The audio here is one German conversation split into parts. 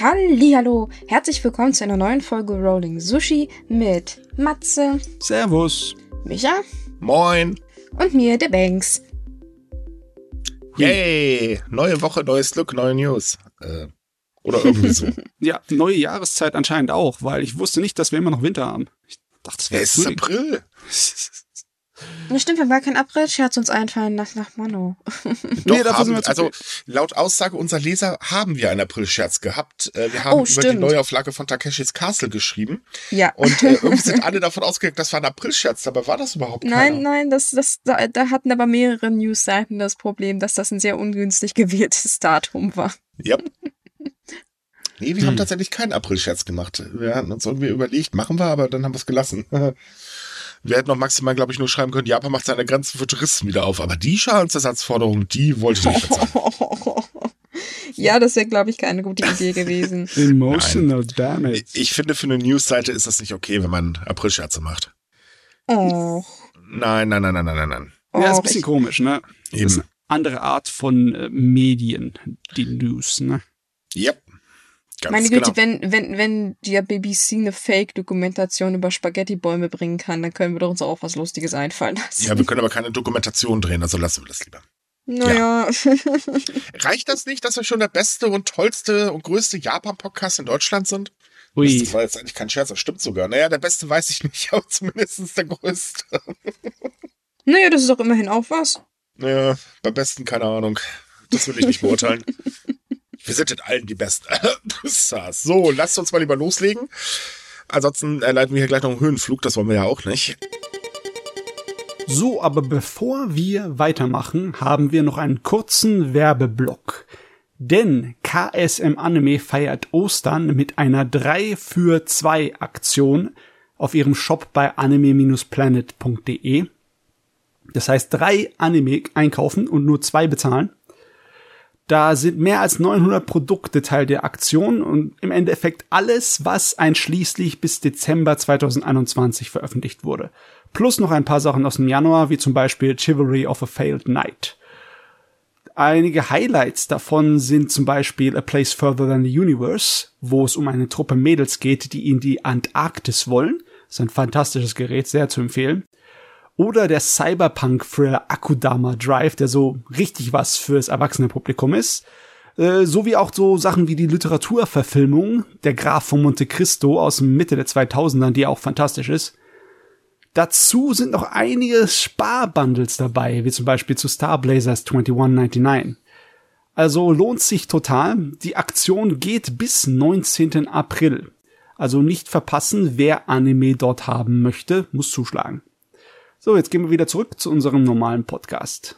Hallihallo, herzlich willkommen zu einer neuen Folge Rolling Sushi mit Matze, Servus. Micha Moin. und mir, der Banks. Yay. Neue Woche, neues Glück, neue News. Äh, oder irgendwie so. Ja, neue Jahreszeit anscheinend auch, weil ich wusste nicht, dass wir immer noch Winter haben. Ich dachte, es wäre es ist Frühling. April. Stimmt, wir haben gar keinen April-Scherz uns einfallen lassen nach Mano. Doch, Nee, dafür haben, sind wir zu also laut Aussage unserer Leser haben wir einen April-Scherz gehabt. Äh, wir haben Oh, über die. Neuauflage von Takeshis Castle geschrieben. Ja. Und äh, irgendwie sind alle davon ausgegangen, das war ein April-Scherz. Dabei war das überhaupt Nein, keiner. nein, das, das, da, da hatten aber mehrere Newsseiten das Problem, dass das ein sehr ungünstig gewähltes Datum war. Ja. Nee, wir Hm. haben tatsächlich keinen April-Scherz gemacht. Wir hatten uns irgendwie überlegt, machen wir, aber dann haben wir es gelassen. Wir hätten noch maximal, glaube ich, nur schreiben können, Japan macht seine Grenzen für Touristen wieder auf. Aber die Schadensersatzforderung, die wollte ich nicht bezahlen. ja, das wäre, glaube ich, keine gute Idee gewesen. Emotional Damage. Ich finde, für eine Newsseite ist das nicht okay, wenn man April-Scherze macht. Oh. Nein, nein, nein, nein, nein, nein, nein. oh ja, ist ein bisschen ich, komisch, ne? Das ist Eben. eine andere Art von äh, Medien, die News, ne? Yep. Ganz meine Güte, genau. wenn, wenn, wenn die BBC eine Fake-Dokumentation über Spaghetti-Bäume bringen kann, dann können wir doch uns auch was Lustiges einfallen lassen. Ja, wir können aber keine Dokumentation drehen, also lassen wir das lieber. Naja. Reicht das nicht, dass wir schon der beste und tollste und größte Japan-Podcast in Deutschland sind? Ui. Das war jetzt eigentlich kein Scherz, das stimmt sogar. Naja, der beste weiß ich nicht, aber zumindest der größte. naja, das ist doch immerhin auch was. Naja, beim besten keine Ahnung. Das will ich nicht beurteilen. Wir sind in allen die Besten. so, lasst uns mal lieber loslegen. Ansonsten äh, leiten wir hier gleich noch einen Höhenflug, das wollen wir ja auch nicht. So, aber bevor wir weitermachen, haben wir noch einen kurzen Werbeblock. Denn KSM Anime feiert Ostern mit einer 3 für 2 Aktion auf ihrem Shop bei anime-planet.de. Das heißt, drei Anime einkaufen und nur zwei bezahlen. Da sind mehr als 900 Produkte Teil der Aktion und im Endeffekt alles, was einschließlich bis Dezember 2021 veröffentlicht wurde. Plus noch ein paar Sachen aus dem Januar, wie zum Beispiel Chivalry of a Failed Knight. Einige Highlights davon sind zum Beispiel A Place Further Than the Universe, wo es um eine Truppe Mädels geht, die in die Antarktis wollen. Das ist ein fantastisches Gerät, sehr zu empfehlen. Oder der Cyberpunk-Thriller Akudama Drive, der so richtig was fürs erwachsene Publikum ist. Äh, sowie auch so Sachen wie die Literaturverfilmung Der Graf von Monte Cristo aus Mitte der 2000er, die auch fantastisch ist. Dazu sind noch einige Sparbundles dabei, wie zum Beispiel zu Star Blazers 2199. Also lohnt sich total. Die Aktion geht bis 19. April. Also nicht verpassen, wer Anime dort haben möchte, muss zuschlagen. So, jetzt gehen wir wieder zurück zu unserem normalen Podcast.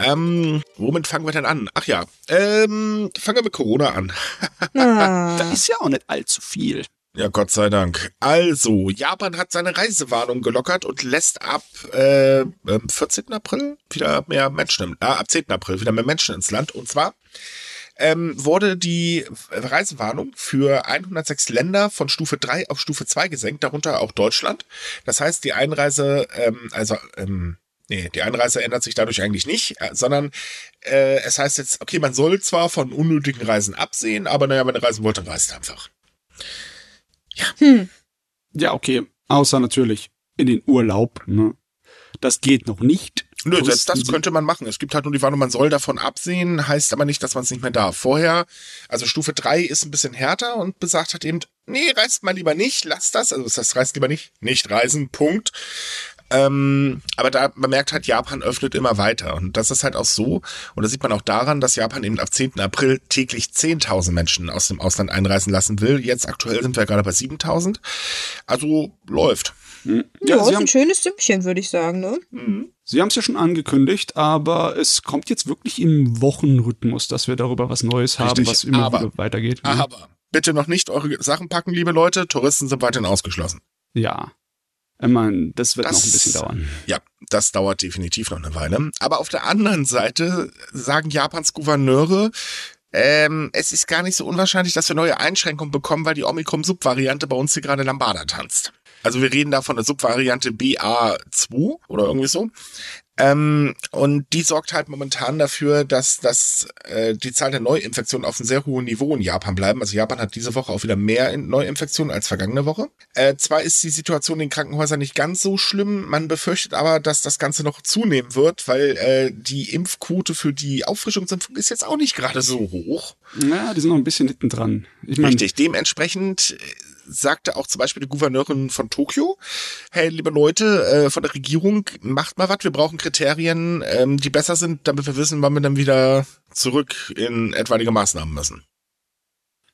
Ähm, womit fangen wir denn an? Ach ja, ähm, fangen wir mit Corona an. Ah. Da ist ja auch nicht allzu viel. Ja, Gott sei Dank. Also, Japan hat seine Reisewarnung gelockert und lässt ab äh, ähm, 14. April wieder mehr Menschen, im, äh, ab 10. April wieder mehr Menschen ins Land. Und zwar ähm, wurde die Reisewarnung für 106 Länder von Stufe 3 auf Stufe 2 gesenkt, darunter auch Deutschland. Das heißt, die Einreise, ähm, also ähm, Nee, die Einreise ändert sich dadurch eigentlich nicht, äh, sondern äh, es heißt jetzt, okay, man soll zwar von unnötigen Reisen absehen, aber naja, wenn ihr reisen wollt, dann reist einfach. Hm. Ja, okay. Außer natürlich in den Urlaub. Ne? Das geht noch nicht. Nö, das, Touristen das könnte man machen. Es gibt halt nur die Warnung, man soll davon absehen, heißt aber nicht, dass man es nicht mehr darf. Vorher, also Stufe 3 ist ein bisschen härter und besagt hat eben, nee, reist mal lieber nicht, lasst das. Also das heißt, reist lieber nicht, nicht reisen, Punkt. Ähm, aber da, man merkt halt, Japan öffnet immer weiter. Und das ist halt auch so. Und das sieht man auch daran, dass Japan eben ab 10. April täglich 10.000 Menschen aus dem Ausland einreisen lassen will. Jetzt aktuell sind wir gerade bei 7.000. Also läuft. Hm. Ja, Ja, ist ein haben schönes Süppchen, würde ich sagen, ne? sie haben es ja schon angekündigt, aber es kommt jetzt wirklich im Wochenrhythmus, dass wir darüber was Neues haben, Richtig, was immer aber- weitergeht. ne? Aber bitte noch nicht eure Sachen packen, liebe Leute. Touristen sind weiterhin ausgeschlossen. Ja. Ich meine, das wird Das- noch ein bisschen dauern. Ja, das dauert definitiv noch eine Weile. Aber auf der anderen Seite sagen Japans Gouverneure, ähm, es ist gar nicht so unwahrscheinlich, dass wir neue Einschränkungen bekommen, weil die Omikron-Subvariante bei uns hier gerade Lambada tanzt. Also wir reden da von der Subvariante BA2 oder irgendwie so. Ähm, und die sorgt halt momentan dafür, dass, dass äh, die Zahl der Neuinfektionen auf einem sehr hohen Niveau in Japan bleiben. Also Japan hat diese Woche auch wieder mehr Neuinfektionen als vergangene Woche. Äh, zwar ist die Situation in den Krankenhäusern nicht ganz so schlimm, man befürchtet aber, dass das Ganze noch zunehmen wird, weil äh, die Impfquote für die Auffrischungsimpfung ist jetzt auch nicht gerade so hoch. Ja, die sind noch ein bisschen hinten dran. Ich mein, Richtig, dementsprechend sagte auch zum Beispiel die Gouverneurin von Tokio, hey, liebe Leute äh, von der Regierung, macht mal was, wir brauchen Kriterien, ähm, die besser sind, damit wir wissen, wann wir dann wieder zurück in etwaige Maßnahmen müssen.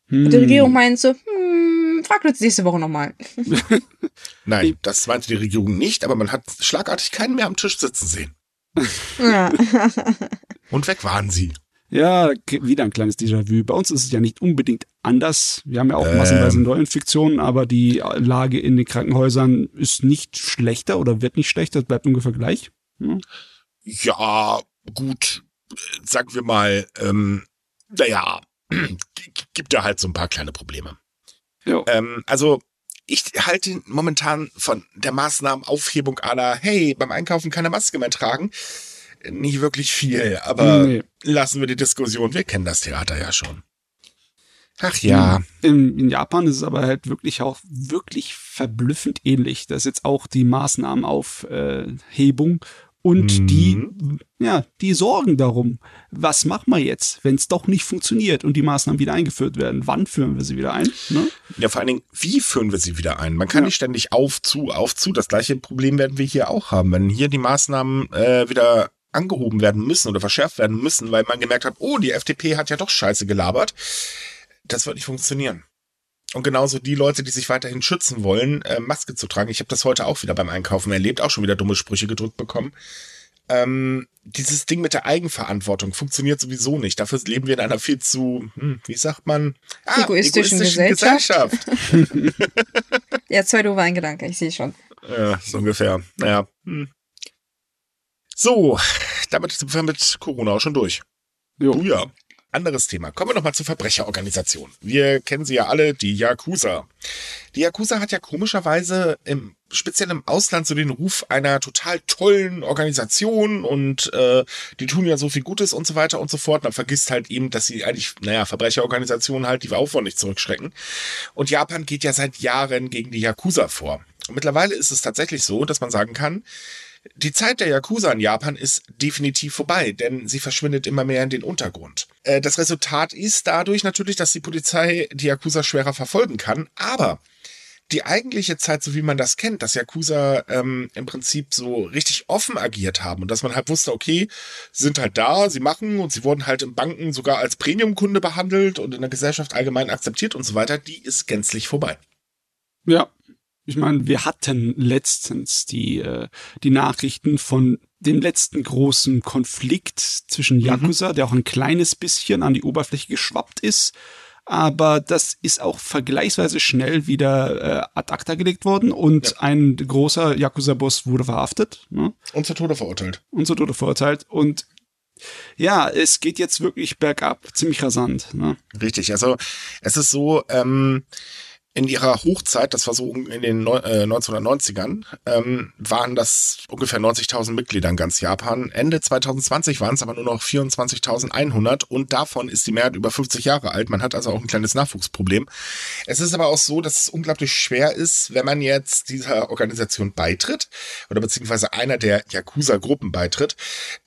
Hm. Die Regierung meint so, hm, fragt uns nächste Woche nochmal. Nein, das meinte die Regierung nicht, aber man hat schlagartig keinen mehr am Tisch sitzen sehen. Ja. Und weg waren sie. Ja, wieder ein kleines Déjà-vu. Bei uns ist es ja nicht unbedingt anders. Wir haben ja auch ähm. massenweise Neuinfektionen, aber die Lage in den Krankenhäusern ist nicht schlechter oder wird nicht schlechter, bleibt ungefähr gleich. Hm? Ja, gut, sagen wir mal, ähm, naja, gibt da halt so ein paar kleine Probleme. Ähm, also ich halte momentan von der Maßnahmenaufhebung aller, hey, beim Einkaufen keine Maske mehr tragen, nicht wirklich viel, aber nee. lassen wir die Diskussion. Wir kennen das Theater ja schon. Ach ja. In, in, Japan ist es aber halt wirklich auch wirklich verblüffend ähnlich. Das ist jetzt auch die Maßnahmenaufhebung und mhm. die, ja, die sorgen darum, was machen wir jetzt, wenn es doch nicht funktioniert und die Maßnahmen wieder eingeführt werden? Wann führen wir sie wieder ein? Ne? Ja, vor allen Dingen, wie führen wir sie wieder ein? Man kann ja. nicht ständig auf, zu, auf, zu. Das gleiche Problem werden wir hier auch haben. Wenn hier die Maßnahmen äh, wieder angehoben werden müssen oder verschärft werden müssen, weil man gemerkt hat, oh, die FDP hat ja doch Scheiße gelabert. Das wird nicht funktionieren. Und genauso die Leute, die sich weiterhin schützen wollen, äh, Maske zu tragen. Ich habe das heute auch wieder beim Einkaufen erlebt, auch schon wieder dumme Sprüche gedrückt bekommen. Ähm, dieses Ding mit der Eigenverantwortung funktioniert sowieso nicht. Dafür leben wir in einer viel zu, hm, wie sagt man, ah, egoistischen, egoistischen, Gesellschaft. Gesellschaft. ja, zwei doofe Eingedanke, ich sehe schon. Ja, so ungefähr. Naja. Hm. So, damit sind wir mit Corona auch schon durch. Jo. Oh ja. Anderes Thema. Kommen wir nochmal zur Verbrecherorganisation. Wir kennen sie ja alle, die Yakuza. Die Yakuza hat ja komischerweise im speziell im Ausland so den Ruf einer total tollen Organisation und äh, die tun ja so viel Gutes und so weiter und so fort. Man vergisst halt eben, dass sie eigentlich, naja, Verbrecherorganisationen halt, die wir auch vor nicht zurückschrecken. Und Japan geht ja seit Jahren gegen die Yakuza vor. Und mittlerweile ist es tatsächlich so, dass man sagen kann, die Zeit der Yakuza in Japan ist definitiv vorbei, denn sie verschwindet immer mehr in den Untergrund. Äh, das Resultat ist dadurch natürlich, dass die Polizei die Yakuza schwerer verfolgen kann, aber die eigentliche Zeit, so wie man das kennt, dass Yakuza ähm, im Prinzip so richtig offen agiert haben und dass man halt wusste, okay, sind halt da, sie machen und sie wurden halt in Banken sogar als Premiumkunde behandelt und in der Gesellschaft allgemein akzeptiert und so weiter, die ist gänzlich vorbei. Ja, ich meine, wir hatten letztens die, äh, die Nachrichten von dem letzten großen Konflikt zwischen mhm. Yakuza, mhm. der auch ein kleines bisschen an die Oberfläche geschwappt ist. Aber das ist auch vergleichsweise schnell wieder äh, ad acta gelegt worden und ja. ein großer Yakuza-Boss wurde verhaftet. Ne? Und zu Tode verurteilt. Und zu Tode verurteilt. Und ja, es geht jetzt wirklich bergab, ziemlich rasant. Ne? Richtig, also es ist so, ähm, in ihrer Hochzeit, das war so in den äh, 1990ern, ähm, waren das ungefähr 90.000 Mitglieder in ganz Japan. Ende 2020 waren es aber nur noch 24.100 und davon ist die Mehrheit über 50 Jahre alt. Man hat also auch ein kleines Nachwuchsproblem. Es ist aber auch so, dass es unglaublich schwer ist, wenn man jetzt dieser Organisation beitritt oder beziehungsweise einer der Yakuza-Gruppen beitritt.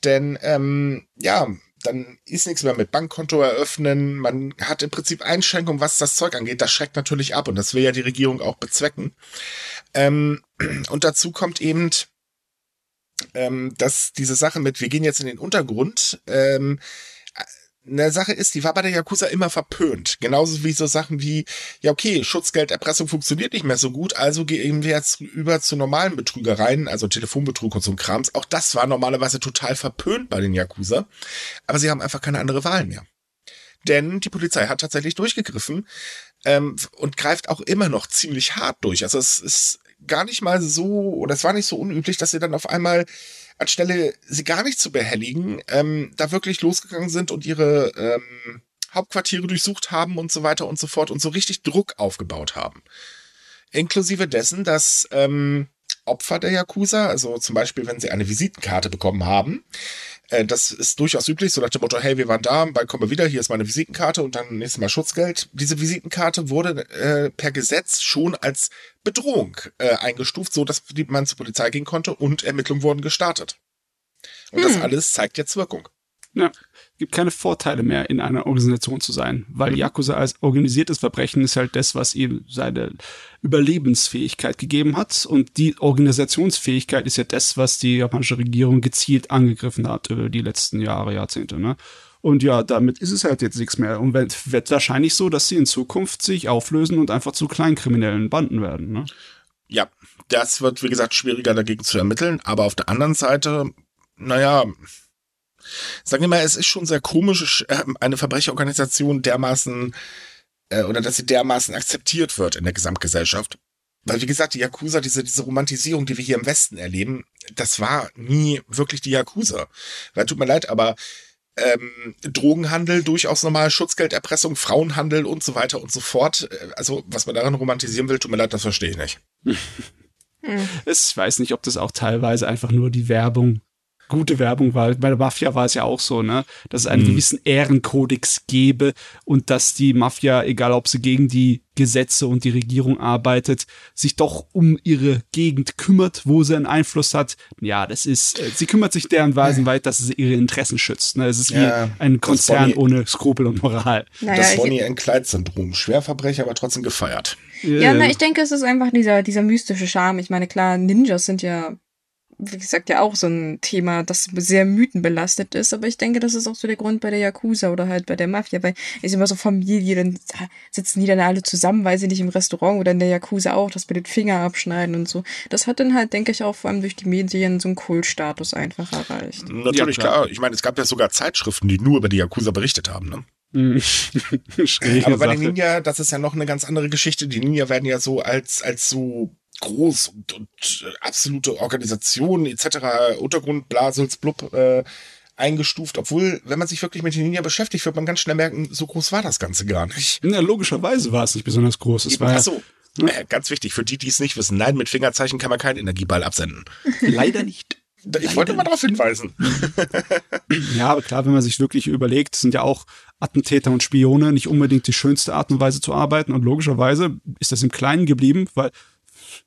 Denn ähm, ja, dann ist nichts mehr mit Bankkonto eröffnen. Man hat im Prinzip Einschränkungen, was das Zeug angeht. Das schreckt natürlich ab und das will ja die Regierung auch bezwecken. Ähm, und dazu kommt eben, ähm, dass diese Sache mit, wir gehen jetzt in den Untergrund, ähm, eine Sache ist, die war bei der Yakuza immer verpönt. Genauso wie so Sachen wie, ja okay, Schutzgelderpressung funktioniert nicht mehr so gut, also gehen wir jetzt über zu normalen Betrügereien, also Telefonbetrug und so ein Krams. Auch das war normalerweise total verpönt bei den Yakuza. Aber sie haben einfach keine andere Wahl mehr. Denn die Polizei hat tatsächlich durchgegriffen ähm, und greift auch immer noch ziemlich hart durch. Also es ist gar nicht mal so, oder es war nicht so unüblich, dass sie dann auf einmal anstelle sie gar nicht zu behelligen, ähm, da wirklich losgegangen sind und ihre ähm, Hauptquartiere durchsucht haben und so weiter und so fort und so richtig Druck aufgebaut haben. Inklusive dessen, dass ähm, Opfer der Yakuza. Also zum Beispiel, wenn sie eine Visitenkarte bekommen haben. Äh, das ist durchaus üblich, so nach dem Motto, hey, wir waren da, bald kommen wir wieder, hier ist meine Visitenkarte und dann nächstes Mal Schutzgeld. Diese Visitenkarte wurde äh, per Gesetz schon als Bedrohung äh, eingestuft, so dass man zur Polizei gehen konnte und Ermittlungen wurden gestartet. Und hm. das alles zeigt jetzt Wirkung. Ja, gibt keine Vorteile mehr, in einer Organisation zu sein, weil mhm. Yakuza als organisiertes Verbrechen ist halt das, was ihm seine Überlebensfähigkeit gegeben hat und die Organisationsfähigkeit ist ja das, was die japanische Regierung gezielt angegriffen hat über die letzten Jahre, Jahrzehnte, ne? Und ja, damit ist es halt jetzt nichts mehr. Und wird, wird wahrscheinlich so, dass sie in Zukunft sich auflösen und einfach zu kleinkriminellen Banden werden. Ne? Ja, das wird, wie gesagt, schwieriger dagegen zu ermitteln. Aber auf der anderen Seite, naja, sagen wir mal, es ist schon sehr komisch, ähm, eine Verbrecherorganisation dermaßen äh, oder dass sie dermaßen akzeptiert wird in der Gesamtgesellschaft. Weil, wie gesagt, die Yakuza, diese, diese Romantisierung, die wir hier im Westen erleben, das war nie wirklich die Yakuza. Weil, tut mir leid, aber ähm, Drogenhandel, durchaus normal, Schutzgelderpressung, Frauenhandel und so weiter und so fort. Äh, also, was man daran romantisieren will, tut mir leid, das verstehe ich nicht. Ich weiß nicht, ob das auch teilweise einfach nur die Werbung gute Werbung war. Bei der Mafia war es ja auch so, ne, dass es einen mhm. gewissen Ehrenkodex gäbe und dass die Mafia, egal ob sie gegen die Gesetze und die Regierung arbeitet, sich doch um ihre Gegend kümmert, wo sie einen Einfluss hat. Ja, das ist, äh, sie kümmert sich deren Weisen weit, dass sie ihre Interessen schützt. Ne? Es ist ja, wie ein Konzern Bonnie, ohne Skrupel und Moral. Naja, das Bonnie and Clyde Syndrom. Schwerverbrecher, aber trotzdem gefeiert. Ja, na, ich denke, es ist einfach dieser, dieser mystische Charme. Ich meine, klar, Ninjas sind ja wie gesagt, ja auch so ein Thema, das sehr mythenbelastet ist. Aber ich denke, das ist auch so der Grund bei der Yakuza oder halt bei der Mafia, weil ist immer so Familie, dann sitzen die dann alle zusammen, weil sie nicht im Restaurant oder in der Yakuza auch, das mit den Finger abschneiden und so. Das hat dann halt, denke ich, auch vor allem durch die Medien so einen Kultstatus einfach erreicht. Natürlich, ja, klar. klar. Ich meine, es gab ja sogar Zeitschriften, die nur über die Yakuza berichtet haben, ne? Aber bei den Ninja, das ist ja noch eine ganz andere Geschichte. Die Ninja werden ja so als, als so groß und, und äh, absolute Organisation etc. Untergrund, Blasels, Blub äh, eingestuft, obwohl, wenn man sich wirklich mit den Ninja beschäftigt, wird man ganz schnell merken, so groß war das Ganze gar nicht. Ja, logischerweise war es nicht besonders groß. Es war Ach so. Ja. Äh, ganz wichtig, für die, die es nicht wissen, nein, mit Fingerzeichen kann man keinen Energieball absenden. Leider nicht. Ich Leider wollte mal darauf hinweisen. ja, aber klar, wenn man sich wirklich überlegt, sind ja auch Attentäter und Spione nicht unbedingt die schönste Art und Weise zu arbeiten und logischerweise ist das im Kleinen geblieben, weil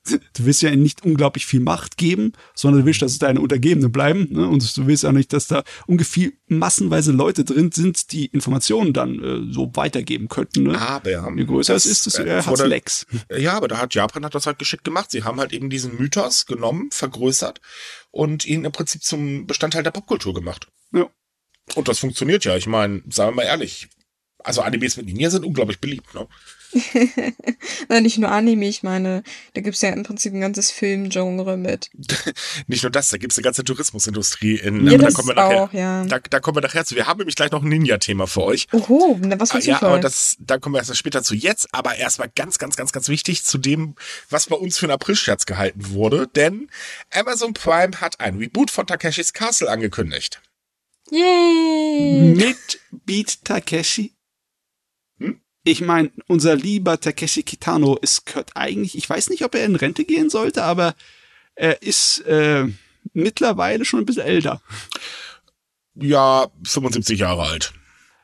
du willst ja nicht unglaublich viel Macht geben, sondern du willst, dass es deine Untergebenen bleiben. Ne? Und du willst ja nicht, dass da ungefähr massenweise Leute drin sind, die Informationen dann äh, so weitergeben könnten. Ne? Aber je größer das, es ist, desto eher hat Lecks. Ja, aber da hat Japan hat das halt geschickt gemacht. Sie haben halt eben diesen Mythos genommen, vergrößert und ihn im Prinzip zum Bestandteil der Popkultur gemacht. Ja. Und das funktioniert ja. Ich meine, sagen wir mal ehrlich, also Animes mit Ninja sind unglaublich beliebt, ne? Nein, nicht nur Anime, ich meine, da gibt's ja im Prinzip ein ganzes Filmgenre mit. nicht nur das, da gibt's eine ganze Tourismusindustrie in. Ja, da kommen wir nachher, auch, ja. Da, da kommen wir nachher zu. Wir haben nämlich gleich noch ein Ninja-Thema für euch. Oho, was für Ja, aber das, da kommen wir erst später zu. Jetzt aber erstmal ganz, ganz, ganz, ganz wichtig zu dem, was bei uns für ein April-Scherz gehalten wurde, denn Amazon Prime hat ein Reboot von Takeshis Castle angekündigt. Yay! Mit Beat Takeshi ich meine, unser lieber Takeshi Kitano ist gehört eigentlich, ich weiß nicht, ob er in Rente gehen sollte, aber er ist äh, mittlerweile schon ein bisschen älter. Ja, 75 Jahre alt.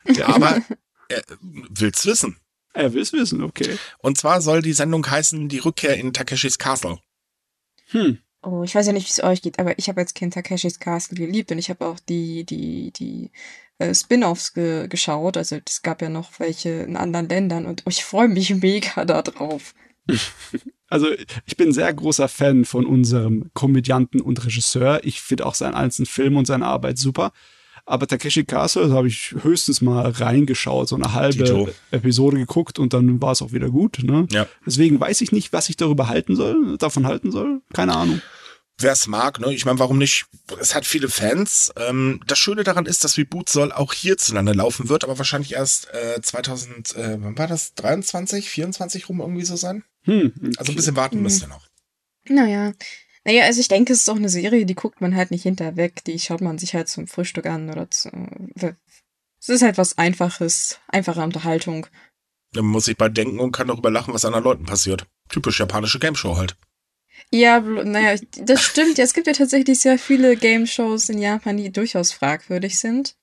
Ja, aber er will's wissen. Er will's wissen, okay. Und zwar soll die Sendung heißen Die Rückkehr in Takeshis Castle. Hm. Oh, ich weiß ja nicht, wie es euch geht, aber ich habe als Kind Takeshis Castle geliebt und ich habe auch die, die, die äh, Spin-offs ge geschaut. Also es gab ja noch welche in anderen Ländern und ich freue mich mega darauf. Also ich bin sehr großer Fan von unserem Komödianten und Regisseur. Ich finde auch seinen einzelnen Film und seine Arbeit super. Aber Takeshi Castle, da habe ich höchstens mal reingeschaut, so eine halbe Tito. Episode geguckt und dann war es auch wieder gut. Ne? Ja. Deswegen weiß ich nicht, was ich darüber halten soll, davon halten soll. Keine Ahnung wer es mag, ne? Ich meine, warum nicht? Es hat viele Fans. Ähm, das Schöne daran ist, dass Reboot soll auch hierzulande laufen wird, aber wahrscheinlich erst äh, 2000, äh, wann war das? 23, 24 rum irgendwie so sein? Hm, okay. Also ein bisschen warten hm. müsst ihr noch. Naja. Naja, also ich denke, es ist auch eine Serie, die guckt man halt nicht hinterweg. Die schaut man sich halt zum Frühstück an oder zu. Es ist halt was Einfaches, einfache Unterhaltung. Man muss sich bald denken und kann darüber lachen, was anderen Leuten passiert. Typisch japanische Gameshow halt. Ja, naja, das stimmt. Ja, es gibt ja tatsächlich sehr viele Game-Shows in Japan, die durchaus fragwürdig sind.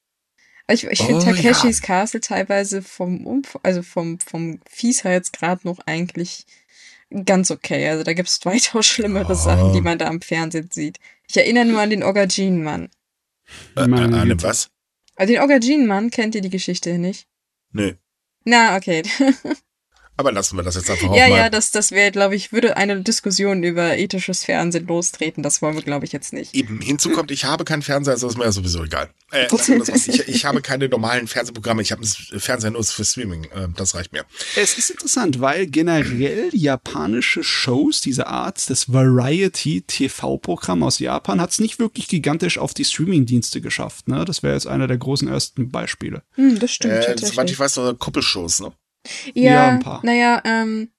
Ich, ich finde Oh, Takeshis Castle teilweise vom Umf also vom, vom Fiesheitsgrad noch eigentlich ganz okay. Also da gibt's weitaus schlimmere Oh. Sachen, die man da am Fernsehen sieht. Ich erinnere nur an den Auberginen-Mann. Äh, äh, an dem Güte. was? Also den Auberginen-Mann kennt ihr die Geschichte nicht? Nö. Na, okay. Aber lassen wir das jetzt einfach ja, mal. ja, das, das wäre, glaube ich, würde eine Diskussion über ethisches Fernsehen lostreten. Das wollen wir, glaube ich, jetzt nicht. Eben, hinzu kommt, ich habe keinen Fernseher, also ist mir ja sowieso egal. Äh, aus. ich, ich habe keine normalen Fernsehprogramme, ich habe einen Fernseher nur für Streaming, äh, das reicht mir. Es ist interessant, weil generell japanische Shows dieser Art, das Variety-TV-Programm aus Japan, hat es nicht wirklich gigantisch auf die Streaming-Dienste geschafft. Ne? Das wäre jetzt einer der großen ersten Beispiele. Hm, das stimmt Äh, tatsächlich. soweit ich weiß, so Kuppelshows, ne? Ja, Ja, ein paar. naja, ähm,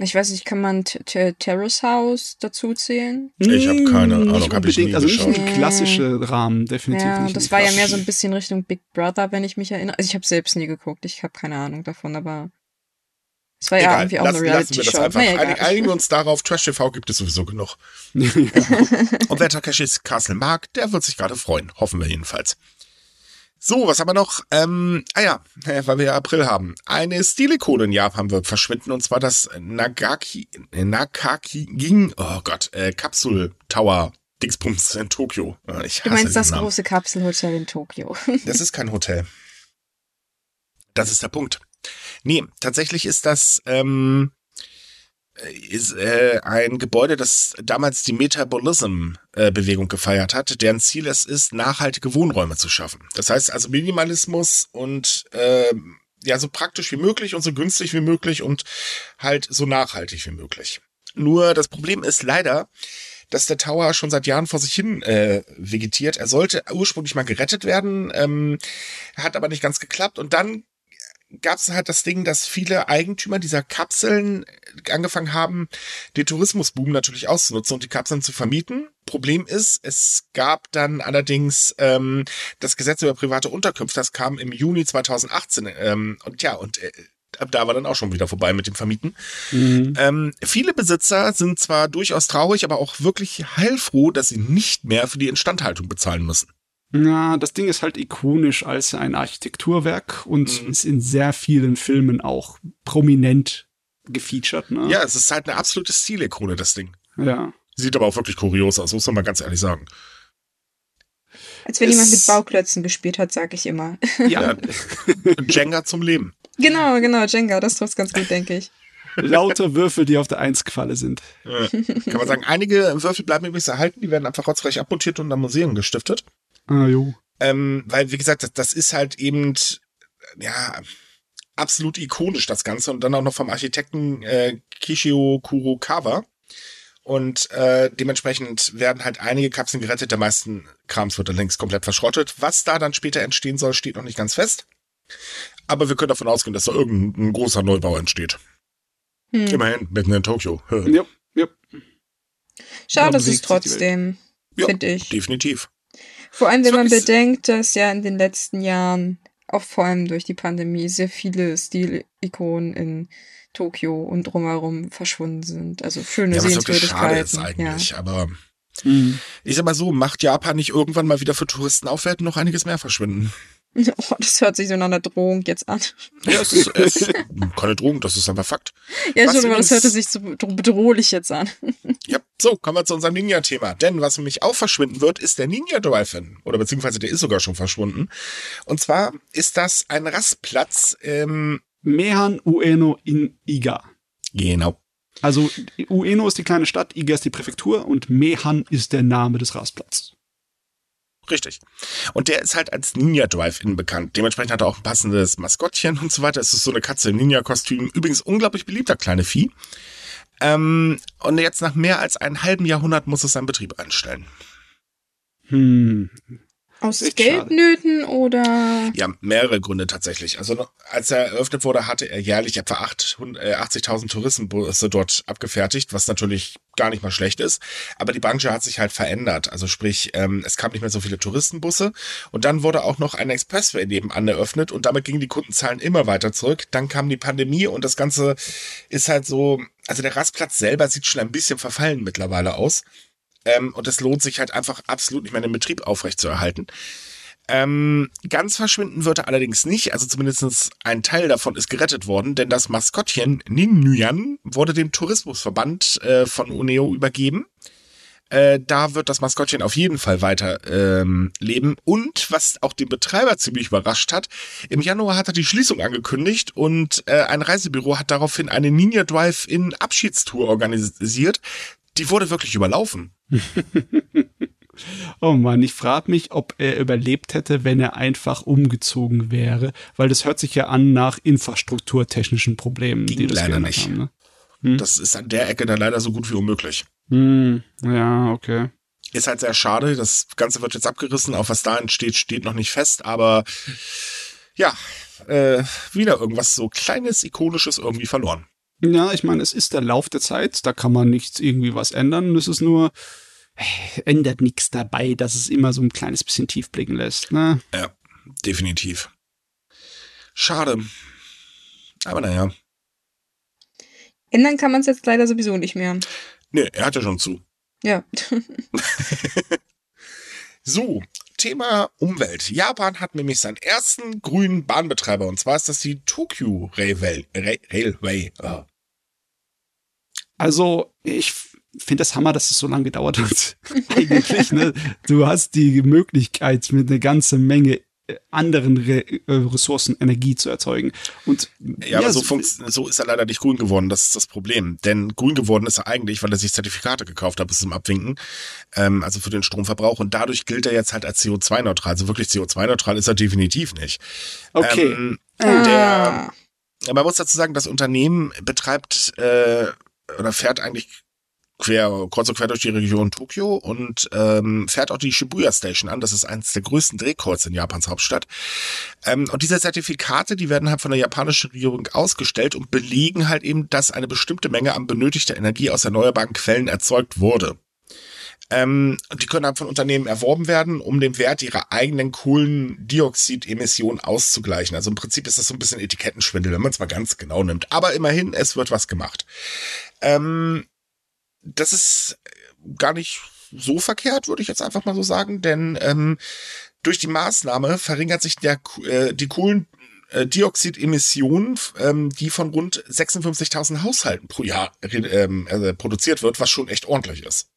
ich weiß nicht, kann man T- T- Terrace House dazu zählen? Ich hab keine Ahnung, nicht hab ich nie. Also nicht geschaut. klassische Rahmen, definitiv Ja, nicht. das war ja mehr so ein bisschen Richtung Big Brother, wenn ich mich erinnere. Also ich habe selbst nie geguckt, ich habe keine Ahnung davon, aber es war ja Egal, irgendwie auch lassen, eine lassen wir das Reality-Show. einfach. Naja, Einig, egal. einigen wir uns darauf, Trash TV gibt es sowieso genug. Und wer Takeshis Castle mag, der wird sich gerade freuen. Hoffen wir jedenfalls. So, was haben wir noch? Ähm, ah ja, weil wir ja April haben. Eine Stilikone in Japan wird verschwinden und zwar das Nagaki, Nakaki Ging, oh Gott, äh, Kapsul Tower Dingsbums in Tokio. Ich Du hasse meinst das Namen. große Kapselhotel in Tokio. Das ist kein Hotel. Das ist der Punkt. Nee, tatsächlich ist das ähm, ist, äh, ein Gebäude, das damals die Metabolism-Bewegung gefeiert hat, deren Ziel es ist, nachhaltige Wohnräume zu schaffen. Das heißt also Minimalismus und ähm, ja, so praktisch wie möglich und so günstig wie möglich und halt so nachhaltig wie möglich. Nur das Problem ist leider, dass der Tower schon seit Jahren vor sich hin äh, vegetiert. Er sollte ursprünglich mal gerettet werden, ähm, hat aber nicht ganz geklappt. Und dann gab es halt das Ding, dass viele Eigentümer dieser Kapseln angefangen haben, den Tourismusboom natürlich auszunutzen und die Kapseln zu vermieten. Problem ist, es gab dann allerdings ähm, das Gesetz über private Unterkünfte, das kam im Juni 2018. Ähm, und ja, und äh, da war dann auch schon wieder vorbei mit dem Vermieten. Mhm. Ähm, viele Besitzer sind zwar durchaus traurig, aber auch wirklich heilfroh, dass sie nicht mehr für die Instandhaltung bezahlen müssen. Ja, das Ding ist halt ikonisch als ein Architekturwerk und Mhm. ist in sehr vielen Filmen auch prominent gefeatured. Ne? Ja, es ist halt eine absolute Stilikone, das Ding. Ja. Sieht aber auch wirklich kurios aus, muss man mal ganz ehrlich sagen. Als wenn jemand Es- mit Bauklötzen gespielt hat, sag ich immer. Ja, Jenga zum Leben. genau, genau, Jenga, das trifft's ganz gut, denke ich. lauter Würfel, die auf der Eins-Qualle sind. Äh, Kann man sagen, einige Würfel bleiben übrigens erhalten, die werden einfach rotzfrech abmontiert und am Museum gestiftet. Ah, jo. Ähm, weil, wie gesagt, das, das ist halt eben, ja, absolut ikonisch, das Ganze. Und dann auch noch vom Architekten äh, Kishio Kurokawa. Und äh, dementsprechend werden halt einige Kapseln gerettet, der meisten Krams wird dann längst komplett verschrottet. Was da dann später entstehen soll, steht noch nicht ganz fest. Aber wir können davon ausgehen, dass da irgendein großer Neubau entsteht. Hm. Immerhin, mitten in Tokio. Ja, ja. Schade, ist es trotzdem, Ja, finde ich. Definitiv. Vor allem, wenn man bedenkt, dass ja in den letzten Jahren, auch vor allem durch die Pandemie, sehr viele Stilikonen in Tokio und drumherum verschwunden sind. Also schöne Ja, was schade ist Sehenswürdigkeiten. Ja. eigentlich. Aber Mhm. ich sag mal so, macht Japan nicht irgendwann mal wieder für Touristen aufwerten noch einiges mehr verschwinden? Oh, das hört sich so nach einer Drohung jetzt an. Ja, es ist, es ist keine Drohung, das ist einfach Fakt. Ja, Was schon, aber das hörte sich so bedro- bedrohlich jetzt an. Ja, so, kommen wir zu unserem Ninja-Thema. Denn was nämlich auch verschwinden wird, ist der Ninja Drive-In. Oder beziehungsweise der ist sogar schon verschwunden. Und zwar ist das ein Rastplatz, ähm, Mehan Ueno in Iga. genau. Also Ueno ist die kleine Stadt, Iga ist die Präfektur und Mehan ist der Name des Rastplatzes. Richtig. Und der ist halt als Ninja Drive-In bekannt. Dementsprechend hat er auch ein passendes Maskottchen und so weiter. Es ist so eine Katze im Ninja-Kostüm. Übrigens unglaublich beliebter kleine Vieh. Ähm, und jetzt nach mehr als einem halben Jahrhundert muss es seinen Betrieb einstellen. Hm. Aus Geldnöten oder? Ja, mehrere Gründe tatsächlich. Also als er eröffnet wurde, hatte er jährlich etwa 800 äh, 80.000 Touristenbusse dort abgefertigt, was natürlich gar nicht mal schlecht ist. Aber die Branche hat sich halt verändert. Also sprich, ähm, es kam nicht mehr so viele Touristenbusse. Und dann wurde auch noch ein Expressway nebenan eröffnet und damit gingen die Kundenzahlen immer weiter zurück. Dann kam die Pandemie und das Ganze ist halt so also der Rastplatz selber sieht schon ein bisschen verfallen mittlerweile aus. Ähm, und es lohnt sich halt einfach absolut nicht mehr den Betrieb aufrechtzuerhalten. Ähm, ganz verschwinden wird er allerdings nicht, also zumindest ein Teil davon ist gerettet worden, denn das Maskottchen Nin Nguyen wurde dem Tourismusverband äh, von Uneo übergeben. Äh, da wird das Maskottchen auf jeden Fall weiter ähm, leben. Und was auch den Betreiber ziemlich überrascht hat, im Januar hat er die Schließung angekündigt und äh, ein Reisebüro hat daraufhin eine Ninja Drive in Abschiedstour organisiert. Die wurde wirklich überlaufen. Oh Mann, ich frage mich, ob er überlebt hätte, wenn er einfach umgezogen wäre, weil das hört sich ja an nach infrastrukturtechnischen Problemen, Ging die das leider nicht. haben. Ne? Hm. Das ist an der Ecke dann leider so gut wie unmöglich. Hm, ja, okay. Ist halt sehr schade. Das Ganze wird jetzt abgerissen. Auch was da entsteht, steht noch nicht fest. Aber ja, äh, wieder irgendwas so kleines, ikonisches irgendwie verloren. Ja, ich meine, es ist der Lauf der Zeit, da kann man nichts irgendwie was ändern. Es ist nur, äh, ändert nichts dabei, dass es immer so ein kleines bisschen tief blicken lässt. Ne? Ja, definitiv. Schade. Aber naja. Ändern kann man es jetzt leider sowieso nicht mehr. Nee, er hat ja schon zu. Ja. So, Thema Umwelt. Japan hat nämlich seinen ersten grünen Bahnbetreiber und zwar ist das die Tokyo Railway. Ra- Railway. Also, ich finde das Hammer, dass es so lange gedauert hat. Eigentlich, ne? Du hast die Möglichkeit, mit einer ganzen Menge anderen Re äh, Ressourcen Energie zu erzeugen. Und Ja, aber so, so ist er leider nicht grün geworden. Das ist das Problem. Denn grün geworden ist er eigentlich, weil er sich Zertifikate gekauft hat bis zum Abwinken. Ähm, also für den Stromverbrauch. Und dadurch gilt er jetzt halt als CO2-neutral. Also wirklich CO2-neutral ist er definitiv nicht. Okay. Ähm, Ah. der, man muss dazu sagen, das Unternehmen betreibt äh, oder fährt eigentlich quer, kreuz und quer durch die Region Tokio und ähm, fährt auch die Shibuya Station an. Das ist eines der größten Drehkreuze in Japans Hauptstadt. Ähm, und diese Zertifikate, die werden halt von der japanischen Regierung ausgestellt und belegen halt eben, dass eine bestimmte Menge an benötigter Energie aus erneuerbaren Quellen erzeugt wurde. Ähm, die können dann von Unternehmen erworben werden, um den Wert ihrer eigenen Kohlendioxidemissionen auszugleichen. Also im Prinzip ist das so ein bisschen Etikettenschwindel, wenn man es mal ganz genau nimmt. Aber immerhin, es wird was gemacht. Ähm, das ist gar nicht so verkehrt, würde ich jetzt einfach mal so sagen, denn ähm, durch die Maßnahme verringert sich der, äh, die Kohlendioxidemission, ähm, die von rund 56.000 Haushalten pro Jahr ähm, äh, produziert wird, was schon echt ordentlich ist.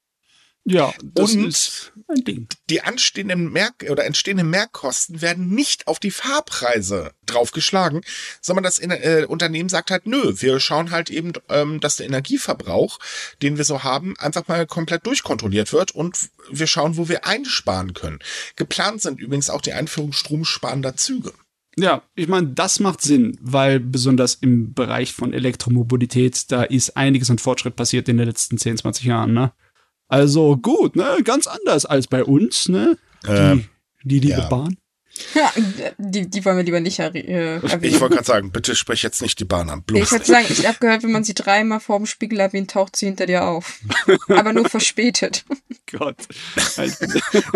Ja, das Und- ist ein Ding. Die anstehenden Merk oder entstehenden Mehrkosten werden nicht auf die Fahrpreise draufgeschlagen, sondern das äh, Unternehmen sagt halt, nö, wir schauen halt eben, ähm, dass der Energieverbrauch, den wir so haben, einfach mal komplett durchkontrolliert wird und wir schauen, wo wir einsparen können. Geplant sind übrigens auch die Einführung stromsparender Züge. Ja, ich meine, das macht Sinn, weil besonders im Bereich von Elektromobilität, da ist einiges an Fortschritt passiert in den letzten 10, 20 Jahren, ne? Also gut, ne? Ganz anders als bei uns, ne? Die, Ähm, die liebe ja. Bahn. Ja, die, die wollen wir lieber nicht äh, erwähnen. Ich wollte gerade sagen, bitte sprech jetzt nicht die Bahn an. Bloß Ich würde sagen, ich habe gehört, wenn man sie dreimal vorm Spiegel erwähnt, taucht sie hinter dir auf. Aber nur verspätet. Gott.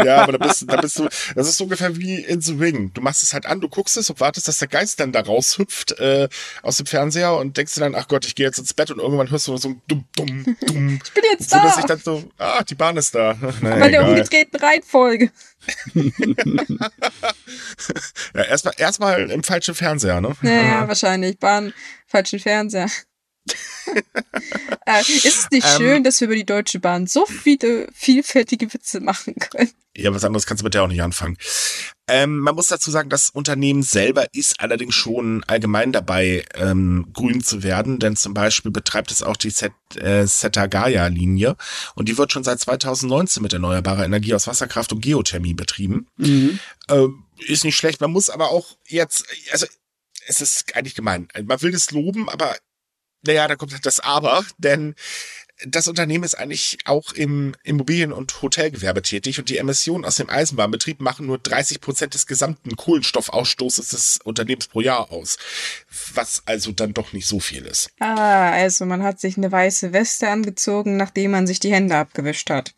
Ja, aber da bist, da bist du, das ist so ungefähr wie in The Ring. Du machst es halt an, du guckst es und wartest, dass der Geist dann da raushüpft äh, aus dem Fernseher und denkst dir dann, ach Gott, ich gehe jetzt ins Bett und irgendwann hörst du so ein dumm, dumm, dumm. Ich bin jetzt So, dass ich da. dann so, ah, die Bahn ist da. Naja, Bei der egal. umgedrehten Reihenfolge. Ja, erstmal erstmal im falschen Fernseher, ne? Naja, wahrscheinlich. Bahn, falschen Fernseher. äh, ist es nicht Ähm. schön, dass wir über die Deutsche Bahn so viele vielfältige Witze machen können? Ja, was anderes kannst du mit der auch nicht anfangen. Ähm, man muss dazu sagen, das Unternehmen selber ist allerdings schon allgemein dabei, ähm, grün zu werden, denn zum Beispiel betreibt es auch die Set, äh, Setagaya-Linie und die wird schon seit 2019 mit erneuerbarer Energie aus Wasserkraft und Geothermie betrieben. Mhm. Ähm, ist nicht schlecht, man muss aber auch jetzt, also es ist eigentlich gemein. Man will es loben, aber naja, da kommt halt das Aber, denn das Unternehmen ist eigentlich auch im Immobilien- und Hotelgewerbe tätig und die Emissionen aus dem Eisenbahnbetrieb machen nur 30 Prozent des gesamten Kohlenstoffausstoßes des Unternehmens pro Jahr aus. Was also dann doch nicht so viel ist. Ah, also man hat sich eine weiße Weste angezogen, nachdem man sich die Hände abgewischt hat.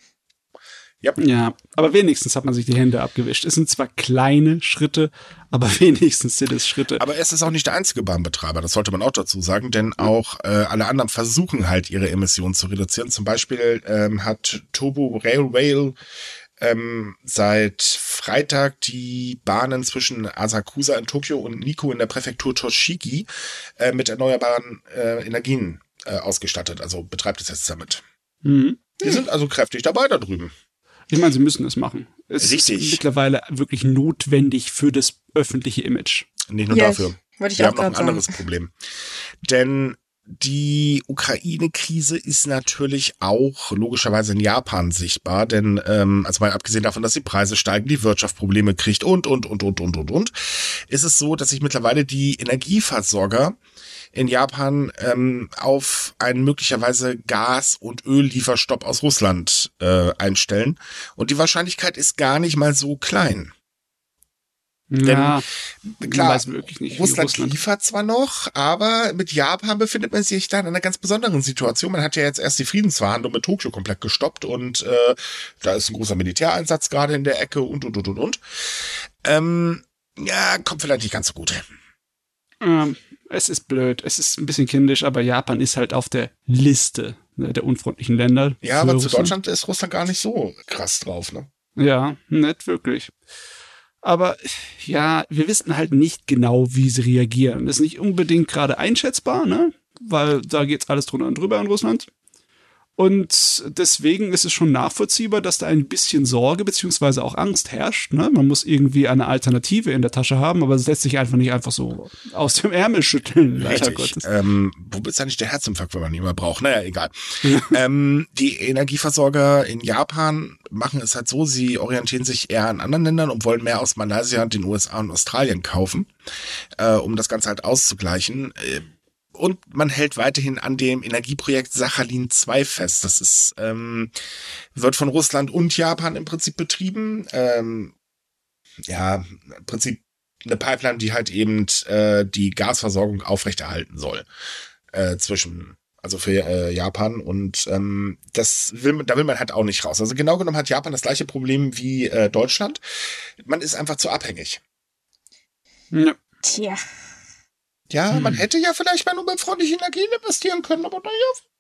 Yep. Ja, aber wenigstens hat man sich die Hände abgewischt. Es sind zwar kleine Schritte, aber wenigstens sind es Schritte. Aber es ist auch nicht der einzige Bahnbetreiber, das sollte man auch dazu sagen, denn auch äh, alle anderen versuchen halt ihre Emissionen zu reduzieren. Zum Beispiel ähm, hat Tobu Railway ähm, seit Freitag die Bahnen zwischen Asakusa in Tokio und Nikko in der Präfektur Toshigi äh, mit erneuerbaren äh, Energien äh, ausgestattet. Also betreibt es jetzt damit. Mhm. Die sind also kräftig dabei da drüben. Ich meine, sie müssen es machen. Es Richtig. ist mittlerweile wirklich notwendig für das öffentliche Image. Nicht nur yes. dafür. Wollte ich Wir auch haben noch ein anderes Problem. Denn die Ukraine-Krise ist natürlich auch logischerweise in Japan sichtbar, denn ähm, also mal abgesehen davon, dass die Preise steigen, die Wirtschaft Probleme kriegt und und und und und und und, ist es so, dass sich mittlerweile die Energieversorger in Japan ähm, auf einen möglicherweise Gas- und Öllieferstopp aus Russland äh, einstellen. Und die Wahrscheinlichkeit ist gar nicht mal so klein. Ja, Denn, klar, nicht, Russland, Russland, liefert zwar noch, aber mit Japan befindet man sich da in einer ganz besonderen Situation. Man hat ja jetzt erst die Friedensverhandlungen mit Tokio komplett gestoppt und äh, da ist ein großer Militäreinsatz gerade in der Ecke und und und und und. Ähm, ja, kommt vielleicht nicht ganz so gut. Ähm, es ist blöd, es ist ein bisschen kindisch, aber Japan ist halt auf der Liste ne, der unfreundlichen Länder. Ja, aber zu Deutschland ist Russland gar nicht so krass drauf, ne? Ja, nicht wirklich. Aber ja, wir wissen halt nicht genau, wie sie reagieren. Das ist nicht unbedingt gerade einschätzbar, ne? Weil da geht's alles drunter und drüber in Russland. Und deswegen ist es schon nachvollziehbar, dass da ein bisschen Sorge beziehungsweise auch Angst herrscht. Ne? Man muss irgendwie eine Alternative in der Tasche haben, aber es lässt sich einfach nicht einfach so aus dem Ärmel schütteln. Richtig. Ähm, wo ist eigentlich der Herzinfarkt, wenn man ihn mal braucht? Naja, egal. ähm, die Energieversorger in Japan machen es halt so, sie orientieren sich eher an anderen Ländern und wollen mehr aus Malaysia, den USA und Australien kaufen, äh, um das Ganze halt auszugleichen. Äh, und man hält weiterhin an dem Energieprojekt Sachalin 2 fest. Das ist, ähm, wird von Russland und Japan im Prinzip betrieben. Ähm, ja, im Prinzip eine Pipeline, die halt eben äh, die Gasversorgung aufrechterhalten soll. Äh, zwischen, also für äh, Japan. Und ähm, das will da will man halt auch nicht raus. Also genau genommen hat Japan das gleiche Problem wie äh, Deutschland. Man ist einfach zu abhängig. Ja. Tja. Ja, hm. man hätte ja vielleicht mal umweltfreundliche Energien investieren können, aber naja,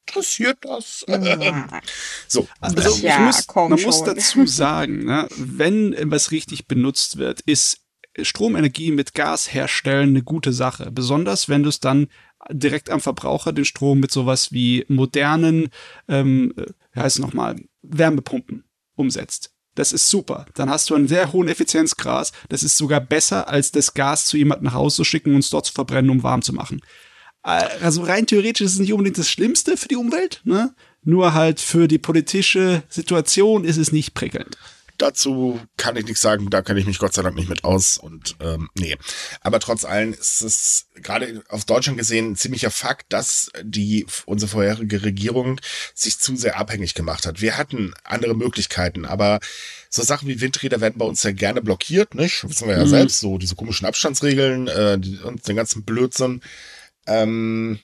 interessiert das. so, also ja, muss, man schon. muss dazu sagen, ne, wenn was richtig benutzt wird, ist Stromenergie mit Gas herstellen eine gute Sache. Besonders wenn du es dann direkt am Verbraucher den Strom mit sowas wie modernen, ähm, wie heißt es nochmal, Wärmepumpen umsetzt. Das ist super. Dann hast du einen sehr hohen Effizienzgrad. Das ist sogar besser, als das Gas zu jemandem nach Hause zu schicken und es dort zu verbrennen, um warm zu machen. Äh, also rein theoretisch ist es nicht unbedingt das Schlimmste für die Umwelt, ne? Nur halt für die politische Situation ist es nicht prickelnd. Dazu kann ich nichts sagen, da kenne ich mich Gott sei Dank nicht mit aus und ähm, nee. Aber trotz allem ist es gerade auf Deutschland gesehen ein ziemlicher Fakt, dass die unsere vorherige Regierung sich zu sehr abhängig gemacht hat. Wir hatten andere Möglichkeiten, aber so Sachen wie Windräder werden bei uns ja gerne blockiert, nicht? Wissen wir ja mhm. selbst, so diese komischen Abstandsregeln äh, die, und den ganzen Blödsinn. Ähm,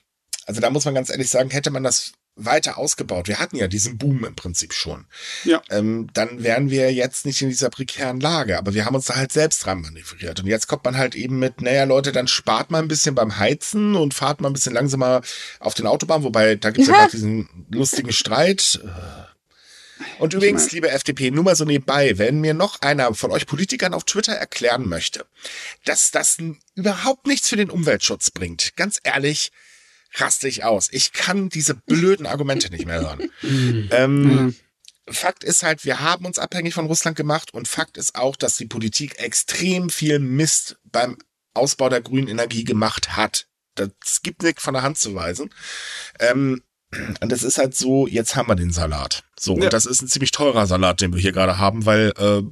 also da muss man ganz ehrlich sagen, hätte man das weiter ausgebaut. Wir hatten ja diesen Boom im Prinzip schon. Ja. Ähm, dann wären wir jetzt nicht in dieser prekären Lage, aber wir haben uns da halt selbst dran manövriert. Und jetzt kommt man halt eben mit, naja, Leute, dann spart mal ein bisschen beim Heizen und fahrt mal ein bisschen langsamer auf den Autobahnen, wobei da gibt's ja, ja diesen lustigen Streit. Und übrigens, liebe FDP, nur mal so nebenbei, wenn mir noch einer von euch Politikern auf Twitter erklären möchte, dass das überhaupt nichts für den Umweltschutz bringt, ganz ehrlich, raste ich aus. Ich kann diese blöden Argumente nicht mehr hören. Mhm. ähm, Fakt ist halt, wir haben uns abhängig von Russland gemacht und Fakt ist auch, dass die Politik extrem viel Mist beim Ausbau der grünen Energie gemacht hat. Das gibt nicht von der Hand zu weisen. Ähm, und das ist halt so, jetzt haben wir den Salat. So, ja. und das ist ein ziemlich teurer Salat, den wir hier gerade haben, weil, äh,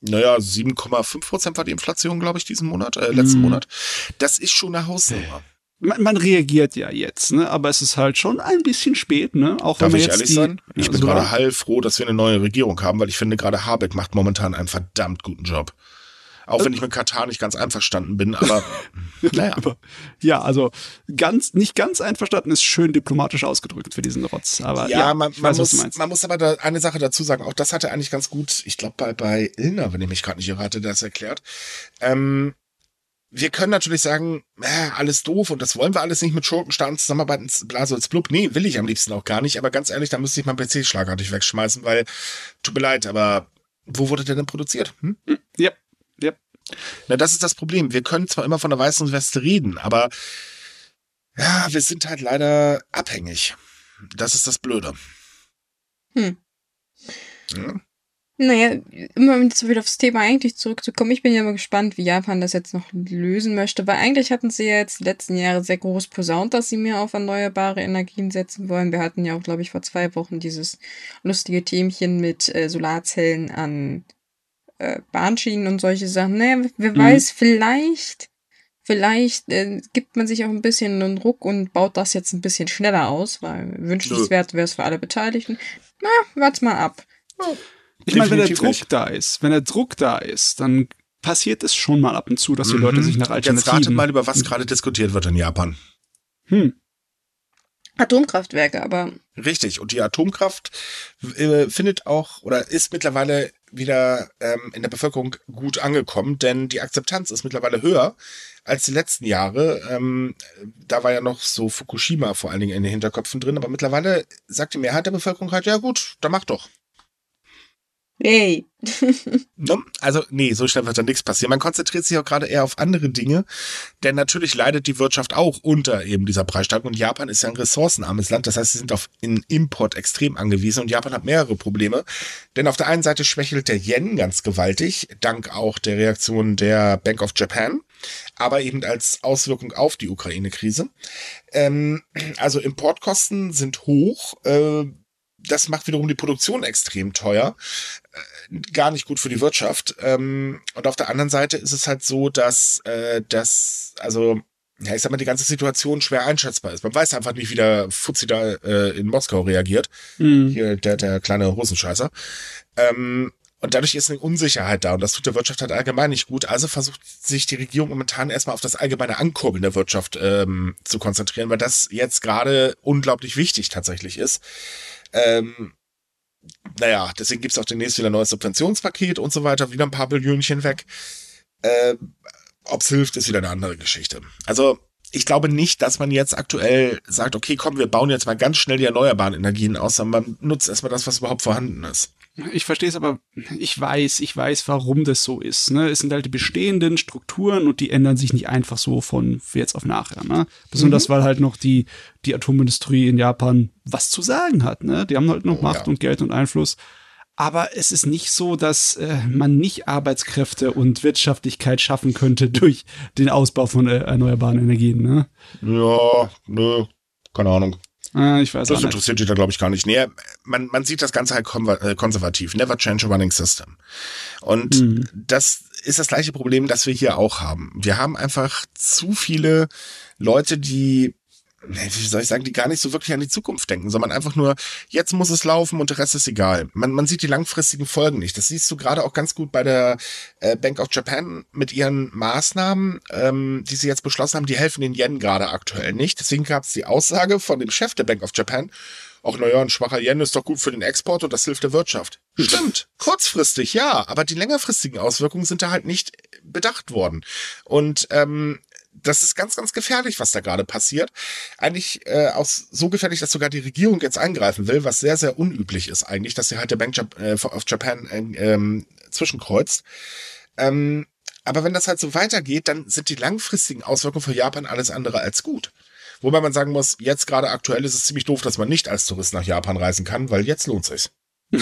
naja, 7,5 Prozent war die Inflation, glaube ich, diesen Monat, äh, letzten mm. Monat. Das ist schon eine Hausnummer man, man reagiert ja jetzt, ne? aber es ist halt schon ein bisschen spät, ne? Auch Darf wenn ich jetzt ehrlich die, sein? Ich ja, bin so gerade heilfroh, dass wir eine neue Regierung haben, weil ich finde, gerade Habeck macht momentan einen verdammt guten Job. Auch wenn ich mit Katar nicht ganz einverstanden bin, aber naja. Aber, ja, also ganz, nicht ganz einverstanden ist schön diplomatisch ausgedrückt für diesen Rotz. Aber ja, ja, man, man, weiß, muss, man muss aber da eine Sache dazu sagen, auch das hat er eigentlich ganz gut, ich glaube bei, bei Ilna, wenn ich mich gerade nicht irre, hatte das erklärt. Ähm, wir können natürlich sagen, äh, alles doof und das wollen wir alles nicht mit Schurkenstaaten zusammenarbeiten, Blasels Blub. Nee, will ich am liebsten auch gar nicht, aber ganz ehrlich, da müsste ich meinen PC schlagartig wegschmeißen, weil, tut mir leid, aber wo wurde der denn produziert? Hm? Ja, ja. Na, das ist das Problem. Wir können zwar immer von der weißen Weste reden, aber ja, wir sind halt leider abhängig. Das ist das Blöde. Hm. Ja. Naja, immer um jetzt wieder aufs Thema eigentlich zurückzukommen, ich bin ja mal gespannt, wie Japan das jetzt noch lösen möchte, weil eigentlich hatten sie ja jetzt die letzten Jahre sehr groß posaunt, dass sie mehr auf erneuerbare Energien setzen wollen. Wir hatten ja auch, glaube ich, vor zwei Wochen dieses lustige Themchen mit äh, Solarzellen an äh, Bahnschienen und solche Sachen. Naja, wer Mhm. weiß, vielleicht, vielleicht äh, gibt man sich auch ein bisschen einen Ruck und baut das jetzt ein bisschen schneller aus, weil wünschenswert wäre es für alle Beteiligten. Na, wart's mal ab. Ich meine, wenn der Druck nicht. da ist, wenn der Druck da ist, dann passiert es schon mal ab und zu, dass die Mhm. Leute sich nach Jetzt Alternativen... rate mal, über was gerade diskutiert wird in Japan. Hm. Atomkraftwerke, aber Richtig. Und die Atomkraft äh, findet auch oder ist mittlerweile wieder ähm, in der Bevölkerung gut angekommen, denn die Akzeptanz ist mittlerweile höher als die letzten Jahre. Ähm, da war ja noch so Fukushima vor allen Dingen in den Hinterköpfen drin, aber mittlerweile sagt die Mehrheit der Bevölkerung halt, ja gut, dann mach doch. Hey. Ne? Also, nee, so schnell wird da nichts passieren. Man konzentriert sich auch gerade eher auf andere Dinge, denn natürlich leidet die Wirtschaft auch unter eben dieser Preissteigerung. Und Japan ist ja ein ressourcenarmes Land, das heißt, sie sind auf in Import extrem angewiesen und Japan hat mehrere Probleme. Denn auf der einen Seite schwächelt der Yen ganz gewaltig, dank auch der Reaktion der Bank of Japan, aber eben als Auswirkung auf die Ukraine-Krise. Ähm, also Importkosten sind hoch. Äh, das macht wiederum die Produktion extrem teuer gar nicht gut für die Wirtschaft. Ähm, und auf der anderen Seite ist es halt so, dass äh, das, also, ja, ich sag mal, die ganze Situation schwer einschätzbar ist. Man weiß einfach nicht, wie der Fuzzi da äh, in Moskau reagiert. Hm. Hier, der, der kleine Hosenscheißer. Ähm, und dadurch ist eine Unsicherheit da und das tut der Wirtschaft halt allgemein nicht gut. Also versucht sich die Regierung momentan erstmal auf das allgemeine Ankurbeln der Wirtschaft ähm, zu konzentrieren, weil das jetzt gerade unglaublich wichtig tatsächlich ist. Ähm, naja, deswegen gibt's auch demnächst wieder ein neues Subventionspaket und so weiter, wieder ein paar Billionchen weg. Äh, ob's hilft, ist wieder eine andere Geschichte. Also, ich glaube nicht, dass man jetzt aktuell sagt, okay, komm, wir bauen jetzt mal ganz schnell die erneuerbaren Energien aus, sondern man nutzt erstmal das, was überhaupt vorhanden ist. Ich verstehe es, aber ich weiß, ich weiß, warum das so ist. Ne? Es sind halt die bestehenden Strukturen und die ändern sich nicht einfach so von jetzt auf nachher. Ne? Besonders weil halt noch die, die Atomindustrie in Japan was zu sagen hat. Ne? Die haben halt noch Oh, Macht ja. und Geld und Einfluss. Aber es ist nicht so, dass äh, man nicht Arbeitskräfte und Wirtschaftlichkeit schaffen könnte durch den Ausbau von äh, erneuerbaren Energien. Ne? Ja, nö, keine Ahnung. Äh, ich weiß Das interessiert die da, glaube ich, gar nicht. Nee, man, man sieht das Ganze halt äh, konservativ. Never change a running system. Und Mhm. das ist das gleiche Problem, das wir hier auch haben. Wir haben einfach zu viele Leute, die, wie soll ich sagen, die gar nicht so wirklich an die Zukunft denken, sondern einfach nur, jetzt muss es laufen und der Rest ist egal. Man, man sieht die langfristigen Folgen nicht. Das siehst du gerade auch ganz gut bei der äh, Bank of Japan mit ihren Maßnahmen, ähm, die sie jetzt beschlossen haben, die helfen den Yen gerade aktuell nicht. Deswegen gab es die Aussage von dem Chef der Bank of Japan, auch naja, ein schwacher Yen ist doch gut für den Export und das hilft der Wirtschaft. Stimmt, kurzfristig ja, aber die längerfristigen Auswirkungen sind da halt nicht bedacht worden. Und ähm, das ist ganz, ganz gefährlich, was da gerade passiert. Eigentlich äh, auch so gefährlich, dass sogar die Regierung jetzt eingreifen will, was sehr, sehr unüblich ist eigentlich, dass sie halt der Bank Jap äh, of Japan äh, ähm, zwischenkreuzt. Ähm, aber wenn das halt so weitergeht, dann sind die langfristigen Auswirkungen für Japan alles andere als gut. Wobei man sagen muss, jetzt gerade aktuell ist es ziemlich doof, dass man nicht als Tourist nach Japan reisen kann, weil jetzt lohnt sich's.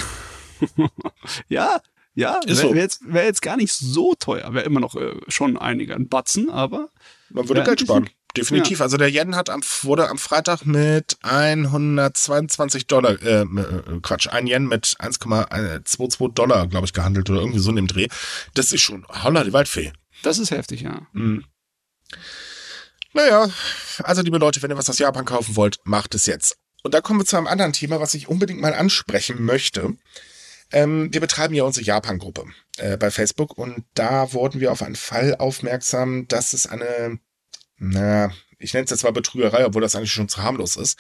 Ja, ja, wäre so. wär jetzt, wär jetzt gar nicht so teuer. Wäre immer noch äh, schon einiger ein Batzen, aber Man würde Ja, Geld sparen. Definitiv. Also der Yen hat am, wurde am Freitag mit 122 Dollar, äh, äh, Quatsch, ein Yen mit 1,22 Dollar, glaube ich, gehandelt oder irgendwie so in dem Dreh. Das ist schon, holla die Waldfee. das ist heftig, ja. Mhm. Naja, also liebe Leute, wenn ihr was aus Japan kaufen wollt, macht es jetzt. Und da kommen wir zu einem anderen Thema, was ich unbedingt mal ansprechen möchte. Ähm, wir betreiben ja unsere Japan-Gruppe äh, bei Facebook und da wurden wir auf einen Fall aufmerksam, dass es eine, na, ich nenne es jetzt mal Betrügerei, obwohl das eigentlich schon zu harmlos ist,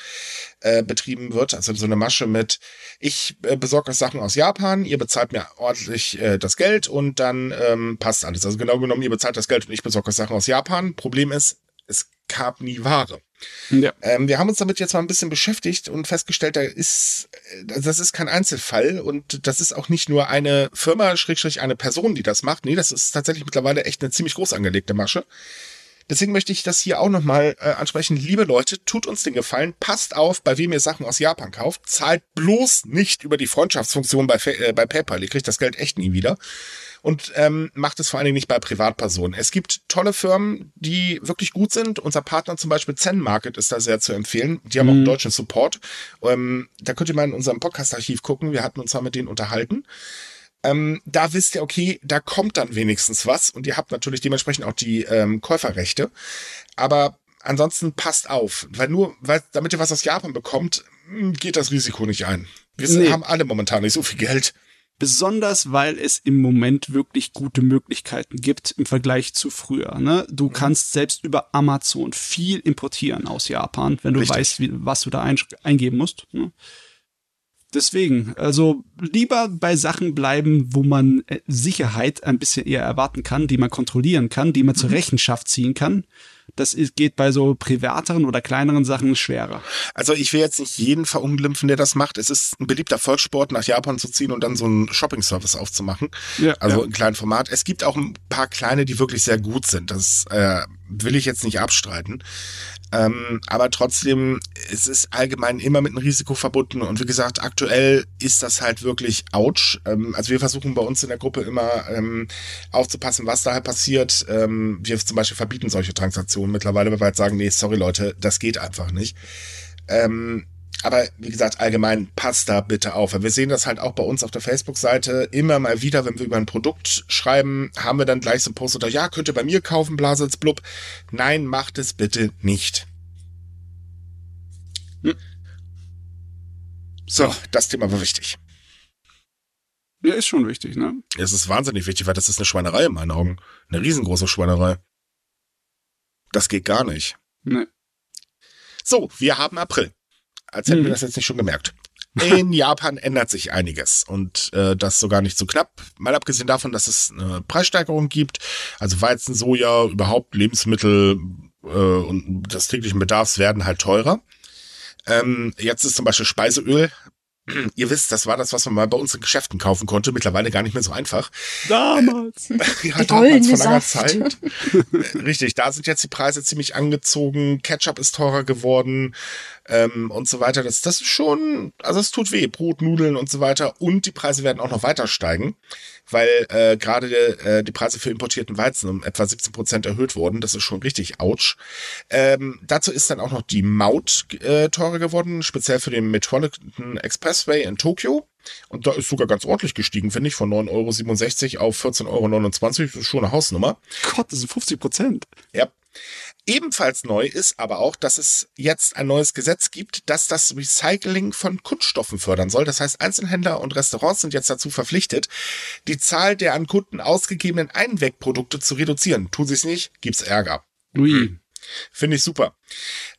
äh, betrieben wird. Also so eine Masche mit, ich äh, besorge euch Sachen aus Japan, ihr bezahlt mir ordentlich äh, das Geld und dann ähm, passt alles. Also genau genommen, ihr bezahlt das Geld und ich besorge euch Sachen aus Japan. Problem ist, es gab nie Ware. Ja. Ähm, wir haben uns damit jetzt mal ein bisschen beschäftigt und festgestellt, da ist, äh, das ist kein Einzelfall und das ist auch nicht nur eine Firma, Schrägstrich eine Person, die das macht. Nee, das ist tatsächlich mittlerweile echt eine ziemlich groß angelegte Masche. Deswegen möchte ich das hier auch nochmal äh, ansprechen. Liebe Leute, tut uns den Gefallen, passt auf, bei wem ihr Sachen aus Japan kauft. Zahlt bloß nicht über die Freundschaftsfunktion bei, äh, bei PayPal. Ihr kriegt das Geld echt nie wieder. Und ähm, macht es vor allen Dingen nicht bei Privatpersonen. Es gibt tolle Firmen, die wirklich gut sind. Unser Partner zum Beispiel Zen Market ist da sehr zu empfehlen. Die haben mhm. auch einen deutschen Support. Ähm, da könnt ihr mal in unserem Podcast-Archiv gucken. Wir hatten uns mal mit denen unterhalten ähm, da wisst ihr, okay, da kommt dann wenigstens was und ihr habt natürlich dementsprechend auch die ähm, Käuferrechte. Aber ansonsten passt auf, weil nur, weil, damit ihr was aus Japan bekommt, hm, geht das Risiko nicht ein. Wir nee. haben alle momentan nicht so viel Geld. Besonders, weil es im Moment wirklich gute Möglichkeiten gibt im Vergleich zu früher. Ne? Du mhm. kannst selbst über Amazon viel importieren aus Japan, wenn du Richtig. weißt, wie, was du da ein, eingeben musst. Ne? Deswegen, also lieber bei Sachen bleiben, wo man äh, Sicherheit ein bisschen eher erwarten kann, die man kontrollieren kann, die man zur mhm. Rechenschaft ziehen kann. Das geht bei so privateren oder kleineren Sachen schwerer. Also ich will jetzt nicht jeden verunglimpfen, der das macht. Es ist ein beliebter Volkssport, nach Japan zu ziehen und dann so einen Shopping-Service aufzumachen. Ja, also ja. in kleinem Format. Es gibt auch ein paar kleine, die wirklich sehr gut sind. Das äh, will ich jetzt nicht abstreiten. Ähm, aber trotzdem, es ist allgemein immer mit einem Risiko verbunden. Und wie gesagt, aktuell ist das halt wirklich ouch. Ähm, also wir versuchen bei uns in der Gruppe immer ähm, aufzupassen, was da halt passiert. Ähm, wir zum Beispiel verbieten solche Transaktionen mittlerweile, weil wir halt sagen, nee, sorry Leute, das geht einfach nicht. Ähm, aber wie gesagt, allgemein passt da bitte auf. Wir sehen das halt auch bei uns auf der Facebook-Seite immer mal wieder, wenn wir über ein Produkt schreiben, haben wir dann gleich so ein Post oder ja, könnt ihr bei mir kaufen, Blasels blub. Nein, macht es bitte nicht. Hm. So, das Thema war wichtig. Ja, ist schon wichtig, ne? Es ist wahnsinnig wichtig, weil das ist eine Schweinerei in meinen Augen. Eine riesengroße Schweinerei. Das geht gar nicht. Nee. So, wir haben April als hätten hm. wir das jetzt nicht schon gemerkt. In Japan ändert sich einiges und äh, das sogar nicht so knapp. Mal abgesehen davon, dass es eine Preissteigerung gibt, also Weizen, Soja, überhaupt Lebensmittel äh, und des täglichen Bedarfs werden halt teurer. Ähm, jetzt ist zum Beispiel Speiseöl Ihr wisst, das war das, was man mal bei uns in Geschäften kaufen konnte. Mittlerweile gar nicht mehr so einfach. Damals. ja, damals vor langer Zeit. Richtig, da sind jetzt die Preise ziemlich angezogen. Ketchup ist teurer geworden ähm, und so weiter. Das, das ist schon, also es tut weh. Brot, Nudeln und so weiter. Und die Preise werden auch noch weiter steigen, weil äh, gerade äh, die Preise für importierten Weizen um etwa 17 Prozent erhöht wurden. Das ist schon richtig ouch. Ähm, dazu ist dann auch noch die Maut äh, teurer geworden, speziell für den Metropolitan Expressway in Tokio. Und da ist sogar ganz ordentlich gestiegen, finde ich, von 9,67 Euro auf 14,29 Euro. Das ist schon eine Hausnummer. Gott, das sind 50 Prozent. Ja. Ebenfalls neu ist aber auch, dass es jetzt ein neues Gesetz gibt, das das Recycling von Kunststoffen fördern soll. Das heißt, Einzelhändler und Restaurants sind jetzt dazu verpflichtet, die Zahl der an Kunden ausgegebenen Einwegprodukte zu reduzieren. Tun sie es nicht, gibt's Ärger. Ui. Finde ich super.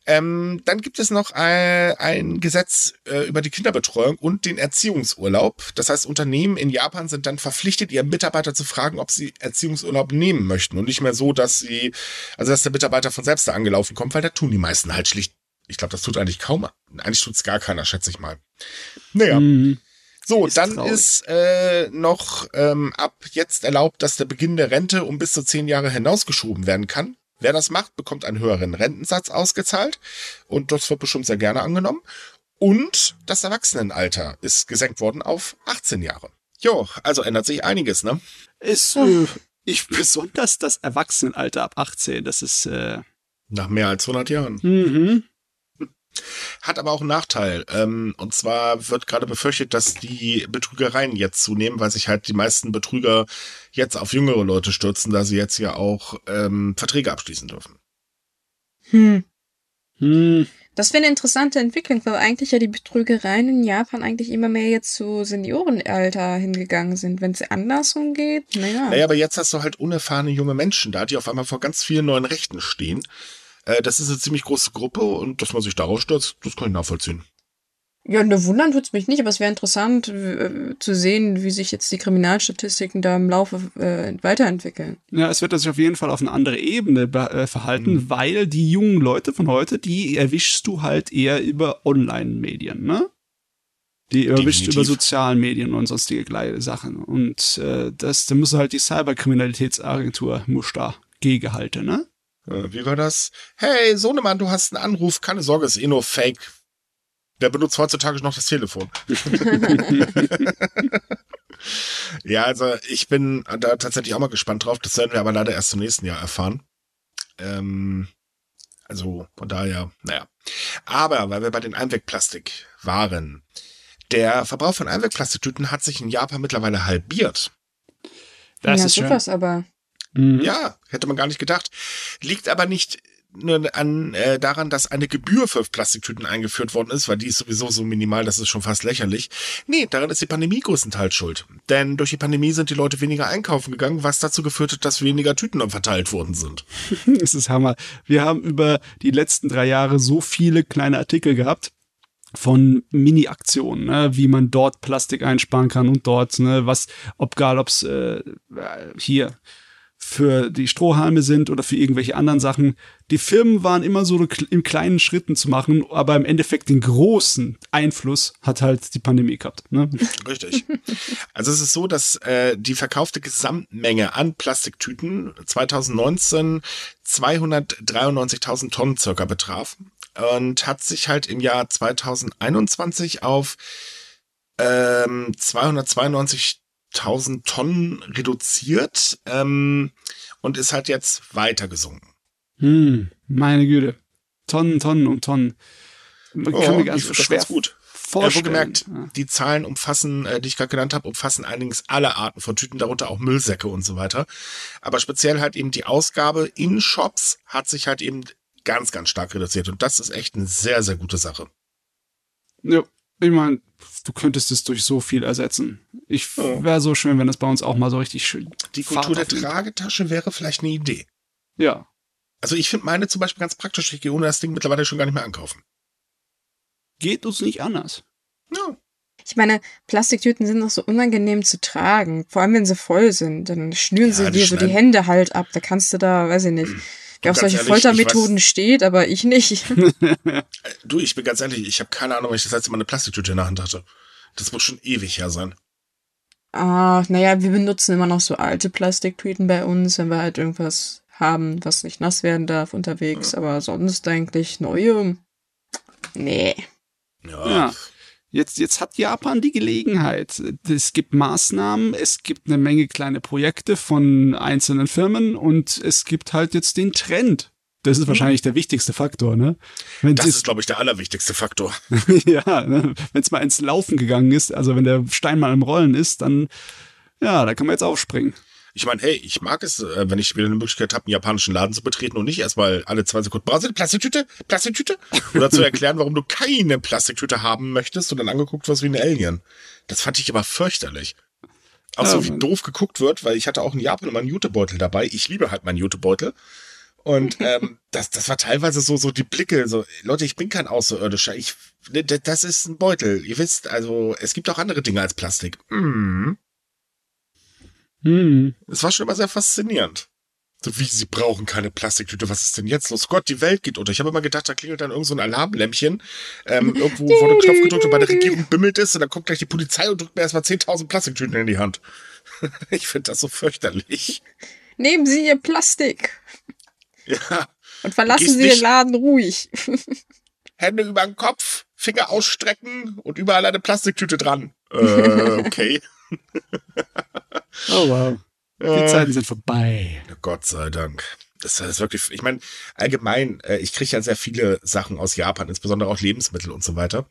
Ähm, dann gibt es noch ein, ein Gesetz äh, über die Kinderbetreuung und den Erziehungsurlaub. Das heißt, Unternehmen in Japan sind dann verpflichtet, ihren Mitarbeiter zu fragen, ob sie Erziehungsurlaub nehmen möchten. Und nicht mehr so, dass sie, also dass der Mitarbeiter von selbst da angelaufen kommt, weil da tun die meisten halt schlicht. Ich glaube, das tut eigentlich kaum. Eigentlich tut's gar keiner, schätze ich mal. Naja. Mhm. So, ist dann traurig. ist äh, noch ähm, ab jetzt erlaubt, dass der Beginn der Rente um bis zu zehn Jahre hinausgeschoben werden kann. Wer das macht, bekommt einen höheren Rentensatz ausgezahlt und das wird bestimmt sehr gerne angenommen. Und das Erwachsenenalter ist gesenkt worden auf 18 Jahre. Jo, also ändert sich einiges, ne? Ist äh, ich besonders das Erwachsenenalter ab 18, das ist äh nach mehr als 100 Jahren. Mhm. Hat aber auch einen Nachteil. Ähm, und zwar wird gerade befürchtet, dass die Betrügereien jetzt zunehmen, weil sich halt die meisten Betrüger jetzt auf jüngere Leute stürzen, da sie jetzt ja auch ähm, Verträge abschließen dürfen. Hm. Hm. Das wäre eine interessante Entwicklung, weil eigentlich ja die Betrügereien in Japan eigentlich immer mehr jetzt zu Seniorenalter hingegangen sind. Wenn es andersrum geht, naja. Naja, aber jetzt hast du halt unerfahrene junge Menschen da, die auf einmal vor ganz vielen neuen Rechten stehen. Äh, das ist eine ziemlich große Gruppe und dass man sich daraus stürzt, das kann ich nachvollziehen. Ja, ne wundern tut's mich nicht, aber es wäre interessant äh, zu sehen, wie sich jetzt die Kriminalstatistiken da im Laufe äh, weiterentwickeln. Ja, es wird sich auf jeden Fall auf eine andere Ebene äh, verhalten, mhm. weil die jungen Leute von heute, die erwischst du halt eher über Online-Medien, ne? Die erwischt über sozialen Medien und sonstige gleiche Sachen. Und äh, das, da muss halt die Cyberkriminalitätsagentur muss da gegenhalten, ne? Äh, wie war das? Hey, Sohnemann, du hast einen Anruf. Keine Sorge, ist eh nur Fake. Der benutzt heutzutage noch das Telefon. ja, also ich bin da tatsächlich auch mal gespannt drauf. Das werden wir aber leider erst im nächsten Jahr erfahren. Ähm, also von daher, naja. Aber weil wir bei den Einwegplastik waren, der Verbrauch von Einwegplastiktüten hat sich in Japan mittlerweile halbiert. Das ja, ist sowas aber. Mhm. Ja, hätte man gar nicht gedacht. Liegt aber nicht nur an, äh, daran, dass eine Gebühr für Plastiktüten eingeführt worden ist, weil die ist sowieso so minimal, das ist schon fast lächerlich. Nee, daran ist die Pandemie größtenteils schuld. Denn durch die Pandemie sind die Leute weniger einkaufen gegangen, was dazu geführt hat, dass weniger Tüten verteilt worden sind. das ist Hammer. Wir haben über die letzten drei Jahre so viele kleine Artikel gehabt von Mini-Aktionen, ne, wie man dort Plastik einsparen kann und dort, ne, was, ob egal, ob's äh, hier für die Strohhalme sind oder für irgendwelche anderen Sachen. Die Firmen waren immer so in kleinen Schritten zu machen, aber im Endeffekt den großen Einfluss hat halt die Pandemie gehabt. Ne? Richtig. Also es ist so, dass äh, die verkaufte Gesamtmenge an Plastiktüten 2019 293.000 Tonnen circa betraf und hat sich halt im Jahr 2021 auf ähm, 292 1000 Tonnen reduziert ähm, und ist halt jetzt weiter gesunken. Hm, meine Güte. Tonnen, Tonnen und Tonnen. Man oh, kann mir ganz schwer gut. vorstellen. Ja, gemerkt, ja. die Zahlen umfassen, äh, die ich gerade genannt habe, umfassen allerdings alle Arten von Tüten, darunter auch Müllsäcke und so weiter. Aber speziell halt eben die Ausgabe in Shops hat sich halt eben ganz, ganz stark reduziert und das ist echt eine sehr, sehr gute Sache. Ja, ich meine, du könntest es durch so viel ersetzen. Ich wäre so schön, wenn das bei uns auch mal so richtig schön. Die Kultur der Tragetasche wäre vielleicht eine Idee. Ja. Also ich finde meine zum Beispiel ganz praktisch. Ich gehe ohne das Ding mittlerweile schon gar nicht mehr ankaufen. Geht uns nicht anders. Ja. Ich meine, Plastiktüten sind noch so unangenehm zu tragen. Vor allem, wenn sie voll sind. Dann schnüren ja, sie dir so die Hände halt ab. Da kannst du da, weiß ich nicht. Wer auf solche ehrlich, Foltermethoden steht, aber ich nicht. du, ich bin ganz ehrlich, ich habe keine Ahnung, wenn ich das letzte Mal eine Plastiktüte in der Hand hatte. Das muss schon ewig her sein. Ah, naja, wir benutzen immer noch so alte Plastiktüten bei uns, wenn wir halt irgendwas haben, was nicht nass werden darf unterwegs, ja. aber sonst eigentlich neue. Nee. Ja. ja. Jetzt, jetzt hat Japan die Gelegenheit. Es gibt Maßnahmen, es gibt eine Menge kleine Projekte von einzelnen Firmen und es gibt halt jetzt den Trend. Das ist mhm. wahrscheinlich der wichtigste Faktor, ne? Wenn's das ist, glaube ich, der allerwichtigste Faktor. ja, ne? wenn es mal ins Laufen gegangen ist, also wenn der Stein mal im Rollen ist, dann, ja, da kann man jetzt aufspringen. Ich meine, hey, ich mag es, äh, wenn ich wieder eine Möglichkeit habe, einen japanischen Laden zu betreten und nicht erstmal alle zwei Sekunden brauchst du eine Plastiktüte, Plastiktüte? Oder zu erklären, warum du keine Plastiktüte haben möchtest und dann angeguckt wirst wie ein Alien. Das fand ich aber fürchterlich. Auch so, wie doof geguckt wird, weil ich hatte auch in Japan immer einen Jutebeutel dabei. Ich liebe halt meinen Jutebeutel. Und ähm, das, das war teilweise so, so die Blicke, so, Leute, ich bin kein Außerirdischer. Ich, ne, das ist ein Beutel. Ihr wisst, also, es gibt auch andere Dinge als Plastik. Mm. Hm. Es war schon immer sehr faszinierend. So wie, sie brauchen keine Plastiktüte, was ist denn jetzt los? Gott, die Welt geht unter. Ich habe immer gedacht, da klingelt dann irgend so ein Alarmlämpchen. Ähm, irgendwo wurde ein Knopf gedrückt und bei der Regierung bimmelt es und dann kommt gleich die Polizei und drückt mir erstmal 10.000 Plastiktüten in die Hand. ich finde das so fürchterlich. Nehmen Sie Ihr Plastik. Ja. Und verlassen Sie den Laden ruhig. Hände über den Kopf, Finger ausstrecken und überall eine Plastiktüte dran. Äh, okay. Oh wow. Die äh, Zeiten sind vorbei. Gott sei Dank. Das ist wirklich, ich meine, allgemein, äh, ich kriege ja sehr viele Sachen aus Japan, insbesondere auch Lebensmittel und so weiter.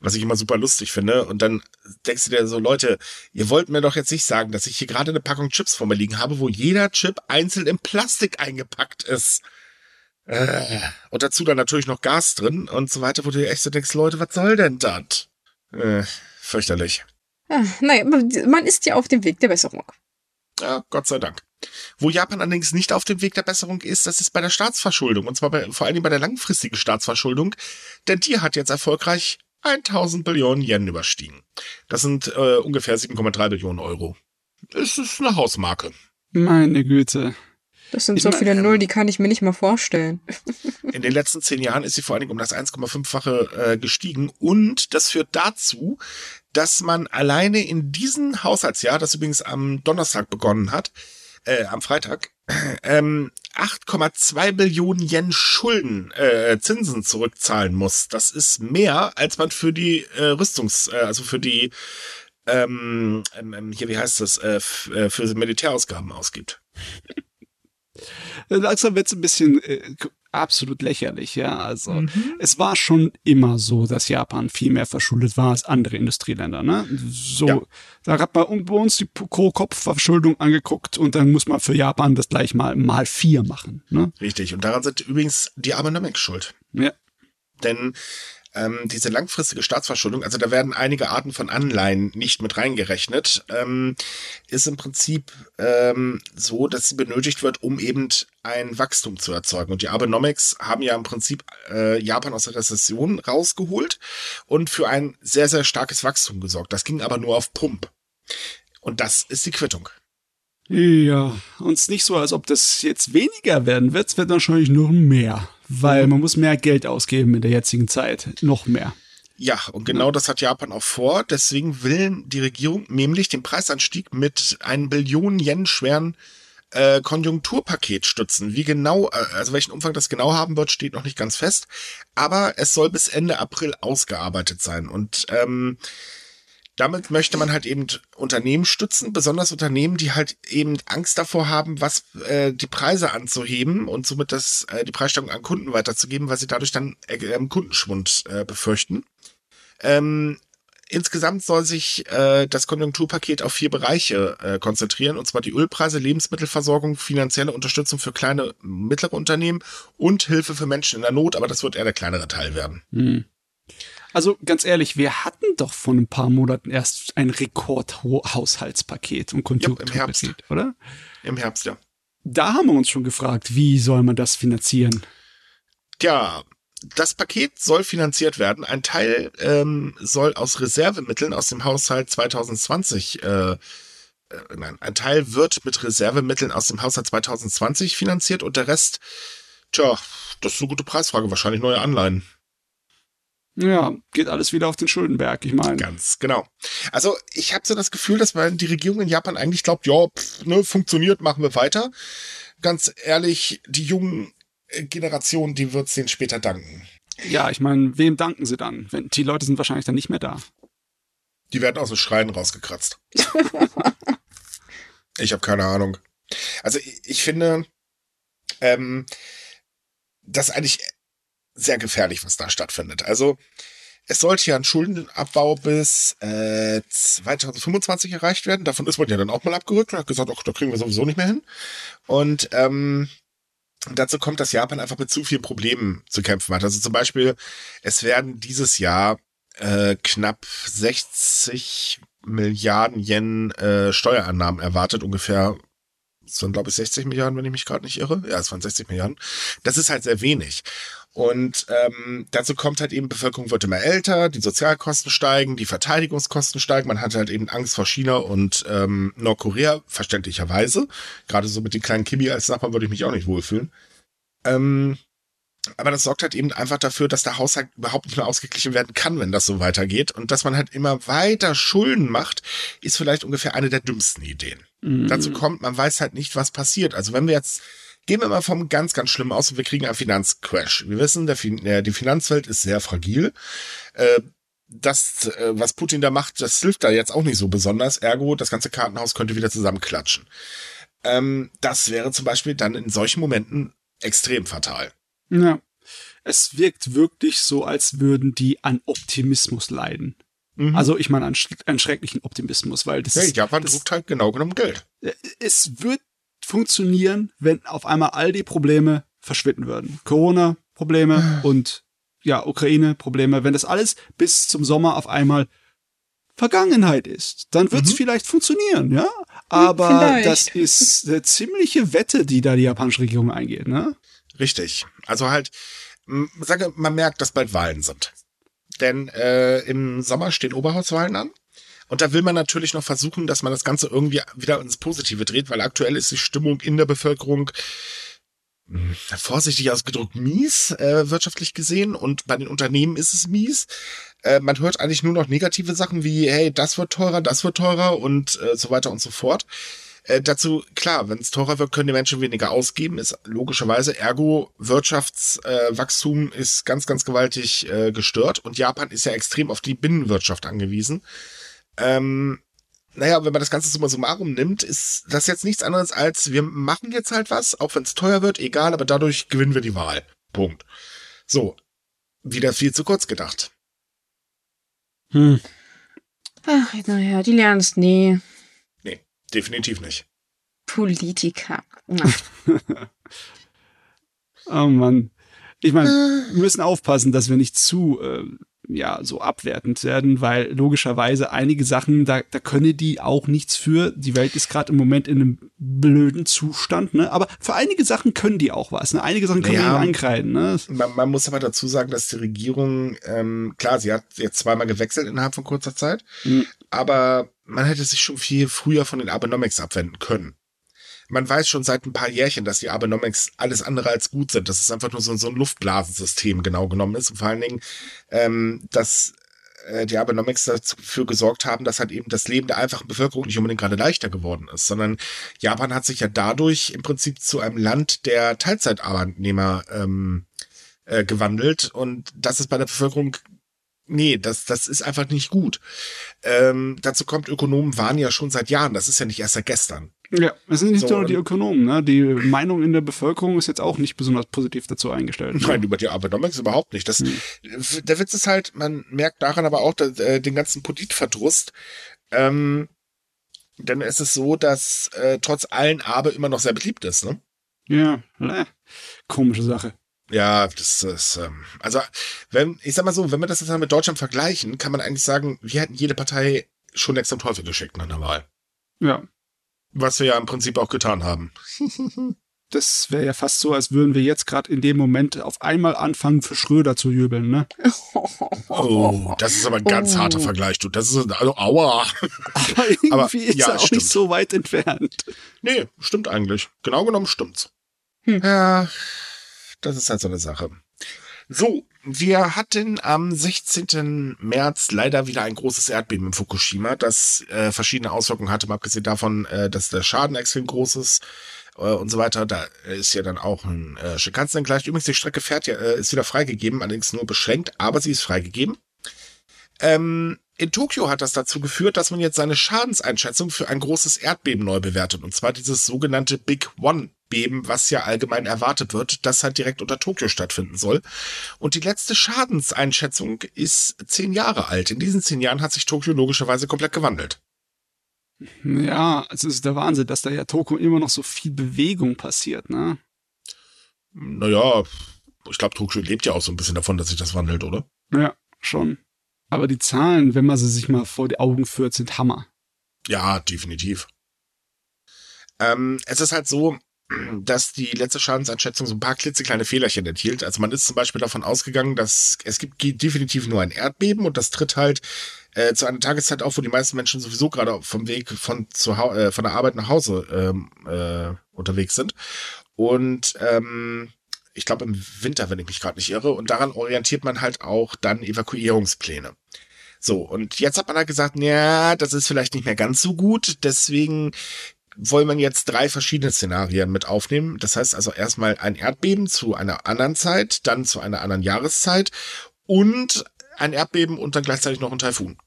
Was ich immer super lustig finde. Und dann denkst du dir so, Leute, ihr wollt mir doch jetzt nicht sagen, dass ich hier gerade eine Packung Chips vor mir liegen habe, wo jeder Chip einzeln in Plastik eingepackt ist. Äh, und dazu dann natürlich noch Gas drin und so weiter, wo du dir echt so denkst, Leute, was soll denn das? Äh, fürchterlich. Ah, naja, man ist ja auf dem Weg der Besserung. Ja, Gott sei Dank. Wo Japan allerdings nicht auf dem Weg der Besserung ist, das ist bei der Staatsverschuldung. Und zwar bei, vor allem bei der langfristigen Staatsverschuldung. Denn die hat jetzt erfolgreich 1000 Billionen Yen überstiegen. Das sind äh, ungefähr 7,3 Billionen Euro. Es ist eine Hausmarke. Meine Güte. Das sind ich so viele Nullen, die kann ich mir nicht mal vorstellen. In den letzten zehn Jahren ist sie vor allen Dingen um das 1,5-fache äh, gestiegen und das führt dazu, dass man alleine in diesem Haushaltsjahr, das übrigens am Donnerstag begonnen hat, äh, am Freitag, ähm, 8,2 Billionen Yen Schulden, äh, Zinsen zurückzahlen muss. Das ist mehr, als man für die äh, Rüstungs, äh, also für die, ähm, ähm, hier, wie heißt das, äh, äh für Militärausgaben ausgibt. Langsam wird's ein bisschen äh, absolut lächerlich, ja. Also mhm. es war schon immer so, dass Japan viel mehr verschuldet war als andere Industrieländer. Ne? So, ja. da hat man bei uns die Pro-Kopf-Verschuldung angeguckt und dann muss man für Japan das gleich mal mal vier machen. Ne? Richtig. Und daran sind übrigens die Abenomics schuld. Ja. Denn ähm, diese langfristige Staatsverschuldung, also da werden einige Arten von Anleihen nicht mit reingerechnet, ähm, ist im Prinzip ähm, so, dass sie benötigt wird, um eben ein Wachstum zu erzeugen. Und die Abenomics haben ja im Prinzip äh, Japan aus der Rezession rausgeholt und für ein sehr, sehr starkes Wachstum gesorgt. Das ging aber nur auf Pump. Und das ist die Quittung. Ja, und es ist nicht so, als ob das jetzt weniger werden wird, es wird wahrscheinlich nur mehr weil man muss mehr Geld ausgeben in der jetzigen Zeit, noch mehr. Ja, und genau das hat Japan auch vor. Deswegen will die Regierung nämlich den Preisanstieg mit einem Billionen Yen schweren äh, Konjunkturpaket stützen. Wie genau, äh, also welchen Umfang das genau haben wird, steht noch nicht ganz fest. Aber es soll bis Ende April ausgearbeitet sein. Und ähm, damit möchte man halt eben Unternehmen stützen, besonders Unternehmen, die halt eben Angst davor haben, was äh, die Preise anzuheben und somit das äh, die Preissteigerung an Kunden weiterzugeben, weil sie dadurch dann äh, Kundenschwund äh, befürchten. Ähm, insgesamt soll sich äh, das Konjunkturpaket auf vier Bereiche äh, konzentrieren, und zwar die Ölpreise, Lebensmittelversorgung, finanzielle Unterstützung für kleine, mittlere Unternehmen und Hilfe für Menschen in der Not, aber das wird eher der kleinere Teil werden. Hm. Also ganz ehrlich, wir hatten doch vor ein paar Monaten erst ein Rekordhaushaltspaket und Konjunkturpaket, ja, oder? Im Herbst, ja. Da haben wir uns schon gefragt, wie soll man das finanzieren? Tja, das Paket soll finanziert werden. Ein Teil ähm, soll aus Reservemitteln aus dem Haushalt 2020 äh, äh, nein, ein Teil wird mit Reservemitteln aus dem Haushalt 2020 finanziert und der Rest, tja, das ist eine gute Preisfrage, wahrscheinlich neue Anleihen. Ja, geht alles wieder auf den Schuldenberg, ich meine. Ganz genau. Also ich habe so das Gefühl, dass man die Regierung in Japan eigentlich glaubt, ja, pff, ne, funktioniert, machen wir weiter. Ganz ehrlich, die jungen Generation, die wird's denen später danken. Ja, ich meine, wem danken sie dann? Wenn, die Leute sind wahrscheinlich dann nicht mehr da. Die werden aus dem Schreien rausgekratzt. ich habe keine Ahnung. Also ich, ich finde, ähm, dass eigentlich sehr gefährlich, was da stattfindet. Also es sollte ja ein Schuldenabbau bis äh, 2025 erreicht werden. Davon ist man ja dann auch mal abgerückt und hat gesagt, ach, da kriegen wir sowieso nicht mehr hin. Und ähm, dazu kommt, dass Japan einfach mit zu vielen Problemen zu kämpfen hat. Also zum Beispiel, es werden dieses Jahr äh, knapp 60 Milliarden Yen äh, Steuerannahmen erwartet, ungefähr es waren, glaube ich, 60 Milliarden, wenn ich mich gerade nicht irre. Ja, es waren 60 Milliarden. Das ist halt sehr wenig. Und ähm, dazu kommt halt eben, Bevölkerung wird immer älter, die Sozialkosten steigen, die Verteidigungskosten steigen. Man hat halt eben Angst vor China und ähm, Nordkorea, verständlicherweise. Gerade so mit den kleinen Kimi als Nachbarn würde ich mich auch nicht wohlfühlen. Ähm, aber das sorgt halt eben einfach dafür, dass der Haushalt überhaupt nicht mehr ausgeglichen werden kann, wenn das so weitergeht. Und dass man halt immer weiter Schulden macht, ist vielleicht ungefähr eine der dümmsten Ideen. Mhm. Dazu kommt, man weiß halt nicht, was passiert. Also wenn wir jetzt Gehen wir mal vom ganz, ganz Schlimmen aus und wir kriegen einen Finanzcrash. Wir wissen, der, fin äh, die Finanzwelt ist sehr fragil. Äh, das, äh, was Putin da macht, das hilft da jetzt auch nicht so besonders. Ergo, das ganze Kartenhaus könnte wieder zusammenklatschen. Ähm, das wäre zum Beispiel dann in solchen Momenten extrem fatal. Ja. Es wirkt wirklich so, als würden die an Optimismus leiden. Mhm. Also ich meine an schrecklichen Optimismus, weil das ja, ist, Japan das, druckt halt genau genommen Geld. Es wird funktionieren, wenn auf einmal all die Probleme verschwinden würden. Corona-Probleme und ja, Ukraine-Probleme, wenn das alles bis zum Sommer auf einmal Vergangenheit ist, dann wird es mhm. vielleicht funktionieren, ja. Aber vielleicht. das ist eine ziemliche Wette, die da die japanische Regierung eingeht, ne? Richtig. Also halt, sage, man merkt, dass bald Wahlen sind. Denn äh, im Sommer stehen Oberhauswahlen an. Und da will man natürlich noch versuchen, dass man das Ganze irgendwie wieder ins Positive dreht, weil aktuell ist die Stimmung in der Bevölkerung hm, vorsichtig ausgedrückt mies, äh, wirtschaftlich gesehen. Und bei den Unternehmen ist es mies. Äh, man hört eigentlich nur noch negative Sachen wie, hey, das wird teurer, das wird teurer und äh, so weiter und so fort. Äh, dazu, klar, wenn es teurer wird, können die Menschen weniger ausgeben, ist logischerweise, ergo Wirtschaftswachstum äh, ist ganz, ganz gewaltig äh, gestört und Japan ist ja extrem auf die Binnenwirtschaft angewiesen. Ähm, naja, wenn man das Ganze summa summarum nimmt, ist das jetzt nichts anderes als, wir machen jetzt halt was, auch wenn es teuer wird, egal, aber dadurch gewinnen wir die Wahl. Punkt. So. Wieder viel zu kurz gedacht. Hm. Ach, naja, die lernen es nie. Definitiv nicht. Politiker. oh Mann. Ich meine, wir müssen aufpassen, dass wir nicht zu äh, ja, so abwertend werden, weil logischerweise einige Sachen, da, da könne die auch nichts für. Die Welt ist gerade im Moment in einem blöden Zustand, ne? Aber für einige Sachen können die auch was, ne? Einige Sachen können naja, die ankreiden, ne? Man, man, muss aber dazu sagen, dass die Regierung, ähm, klar, sie hat jetzt zweimal gewechselt innerhalb von kurzer Zeit, mhm. aber man hätte sich schon viel früher von den Abenomics abwenden können man weiß schon seit ein paar Jährchen, dass die Abenomics alles andere als gut sind. Das ist einfach nur so, so ein Luftblasensystem genau genommen ist. Und vor allen Dingen, ähm, dass äh, die Abenomics dafür gesorgt haben, dass halt eben das Leben der einfachen Bevölkerung nicht unbedingt gerade leichter geworden ist, sondern Japan hat sich ja dadurch im Prinzip zu einem Land der Teilzeitarbeitnehmer ähm, äh, gewandelt und das ist bei der Bevölkerung nee, das, das ist einfach nicht gut. Ähm, dazu kommt, Ökonomen waren ja schon seit Jahren, das ist ja nicht erst seit gestern. Ja, es sind nicht so, nur die Ökonomen, ne? Die Meinung in der Bevölkerung ist jetzt auch nicht besonders positiv dazu eingestellt. Ne? Nein, über die Abenomics überhaupt nicht. Das, hm. Der Witz ist halt, man merkt daran aber auch dass, äh, den ganzen Politverdrust. Ähm, denn es ist so, dass äh, trotz allen Abe immer noch sehr beliebt ist, ne? Ja, äh, komische Sache. Ja, das ist, ähm, also, wenn, ich sag mal so, wenn wir das jetzt mit Deutschland vergleichen, kann man eigentlich sagen, wir hätten jede Partei schon längst am Teufel geschickt nach der Wahl. Ja. Was wir ja im Prinzip auch getan haben. Das wäre ja fast so, als würden wir jetzt gerade in dem Moment auf einmal anfangen, für Schröder zu jubeln, ne? Oh, das ist aber ein ganz oh. harter Vergleich, du. Das ist, also, aua. Aber irgendwie aber, ist ja, er auch stimmt. nicht so weit entfernt. Nee, stimmt eigentlich. Genau genommen stimmt's. Hm. Ja, das ist halt so eine Sache. So, wir hatten am 16. März leider wieder ein großes Erdbeben in Fukushima, das äh, verschiedene Auswirkungen hatte, mal abgesehen davon, äh, dass der Schaden extrem groß ist äh, und so weiter. Da ist ja dann auch ein äh, Shinkansen gleich. Übrigens, die Strecke fährt ja, äh, ist wieder freigegeben, allerdings nur beschränkt, aber sie ist freigegeben. Ähm, in Tokio hat das dazu geführt, dass man jetzt seine Schadenseinschätzung für ein großes Erdbeben neu bewertet. Und zwar dieses sogenannte Big One Beben, was ja allgemein erwartet wird, das halt direkt unter Tokio stattfinden soll. Und die letzte Schadenseinschätzung ist zehn Jahre alt. In diesen zehn Jahren hat sich Tokio logischerweise komplett gewandelt. Ja, es ist der Wahnsinn, dass da ja Tokio immer noch so viel Bewegung passiert, ne? Naja, ich glaube, Tokio lebt ja auch so ein bisschen davon, dass sich das wandelt, oder? Ja, schon. Aber die Zahlen, wenn man sie sich mal vor die Augen führt, sind Hammer. Ja, definitiv. Ähm, es ist halt so, dass die letzte Schadenseinschätzung so ein paar klitzekleine Fehlerchen enthielt. Also man ist zum Beispiel davon ausgegangen, dass es gibt definitiv nur ein Erdbeben und das tritt halt äh, zu einer Tageszeit auf, wo die meisten Menschen sowieso gerade vom Weg von, zu äh, von der Arbeit nach Hause ähm, äh, unterwegs sind. Und ähm, ich glaube im Winter, wenn ich mich gerade nicht irre. Und daran orientiert man halt auch dann Evakuierungspläne. So, und jetzt hat man halt gesagt, ja, das ist vielleicht nicht mehr ganz so gut. Deswegen wollen wir jetzt drei verschiedene Szenarien mit aufnehmen. Das heißt also erstmal ein Erdbeben zu einer anderen Zeit, dann zu einer anderen Jahreszeit und ein Erdbeben und dann gleichzeitig noch ein Taifun.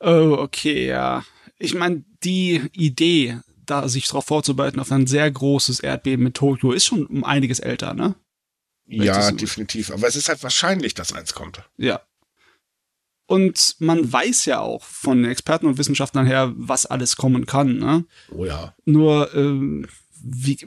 Oh, okay, ja. Ich meine, die Idee, da sich darauf vorzubereiten auf ein sehr großes Erdbeben in Tokio, ist schon um einiges älter, ne? ja, definitiv. Aber es ist halt wahrscheinlich, dass eins kommt. Ja. Und man weiß ja auch von Experten und Wissenschaftlern her, was alles kommen kann. Ne? Oh ja. Nur ähm, wie,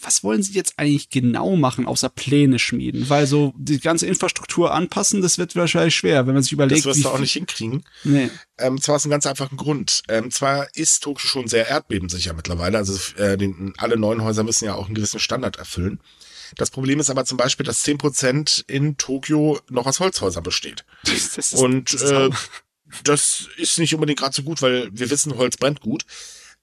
was wollen sie jetzt eigentlich genau machen, außer Pläne schmieden? Weil so die ganze Infrastruktur anpassen, das wird wahrscheinlich schwer, wenn man sich überlegt. Das wirst du auch nicht hinkriegen. Nee. Ähm, zwar aus einem ganz einfachen Grund. Ähm, zwar ist Tokio schon sehr erdbebensicher mittlerweile. Also äh, den, alle neuen Häuser müssen ja auch einen gewissen Standard erfüllen. Das Problem ist aber zum Beispiel, dass zehn Prozent in Tokio noch aus Holzhäusern besteht. Das ist, Und das ist äh, das ist nicht unbedingt gerade so gut, weil wir wissen, Holz brennt gut.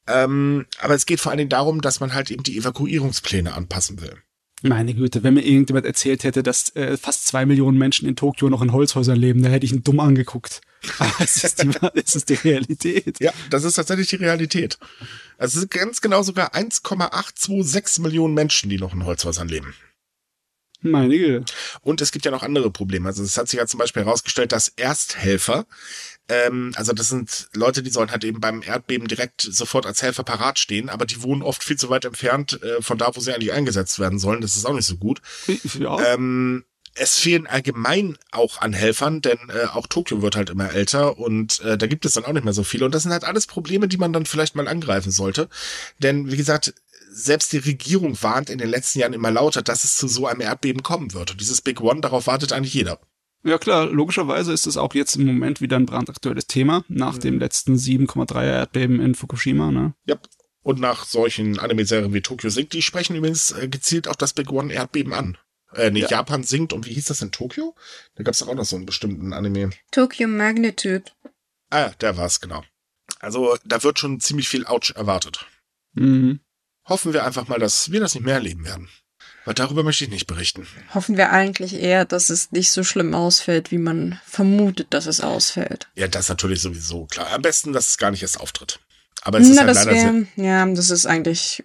Ähm, aber es geht vor allen Dingen darum, dass man halt eben die Evakuierungspläne anpassen will. Meine Güte, wenn mir irgendjemand erzählt hätte, dass äh, fast zwei Millionen Menschen in Tokio noch in Holzhäusern leben, da hätte ich ihn dumm angeguckt. Aber es ist die, es ist die Realität. Ja, das ist tatsächlich die Realität. Also es sind ganz genau sogar 1,826 Millionen Menschen, die noch in Holzhäusern leben. Meine Güte. Und es gibt ja noch andere Probleme. Also es hat sich ja zum Beispiel herausgestellt, dass Ersthelfer, ähm, also das sind Leute, die sollen halt eben beim Erdbeben direkt sofort als Helfer parat stehen, aber die wohnen oft viel zu weit entfernt äh, von da, wo sie eigentlich eingesetzt werden sollen. Das ist auch nicht so gut. Ja. Ähm, es fehlen allgemein auch an Helfern, denn äh, auch Tokio wird halt immer älter und äh, da gibt es dann auch nicht mehr so viele. Und das sind halt alles Probleme, die man dann vielleicht mal angreifen sollte. Denn wie gesagt, selbst die Regierung warnt in den letzten Jahren immer lauter, dass es zu so einem Erdbeben kommen wird. Und dieses Big One, darauf wartet eigentlich jeder. Ja klar, logischerweise ist es auch jetzt im Moment wieder ein brandaktuelles Thema, nach dem letzten 7,3er Erdbeben in Fukushima, ne? Ja. Und nach solchen Anime-Serien wie Tokyo sinkt, die sprechen übrigens äh, gezielt auch das Big One Erdbeben an. Äh, nee, Ja. Japan sinkt und wie hieß das in Tokio? Da gab es auch noch so einen bestimmten Anime. Tokyo Magnitude. Ah, der war's, genau. Also da wird schon ziemlich viel Ouch erwartet. Mhm. Hoffen wir einfach mal, dass wir das nicht mehr erleben werden. Weil darüber möchte ich nicht berichten. Hoffen wir eigentlich eher, dass es nicht so schlimm ausfällt, wie man vermutet, dass es ausfällt. Ja, das ist natürlich sowieso klar. Am besten, dass es gar nicht erst auftritt. Aber es ist Na, halt das leider sehr, wäre, ja, das ist eigentlich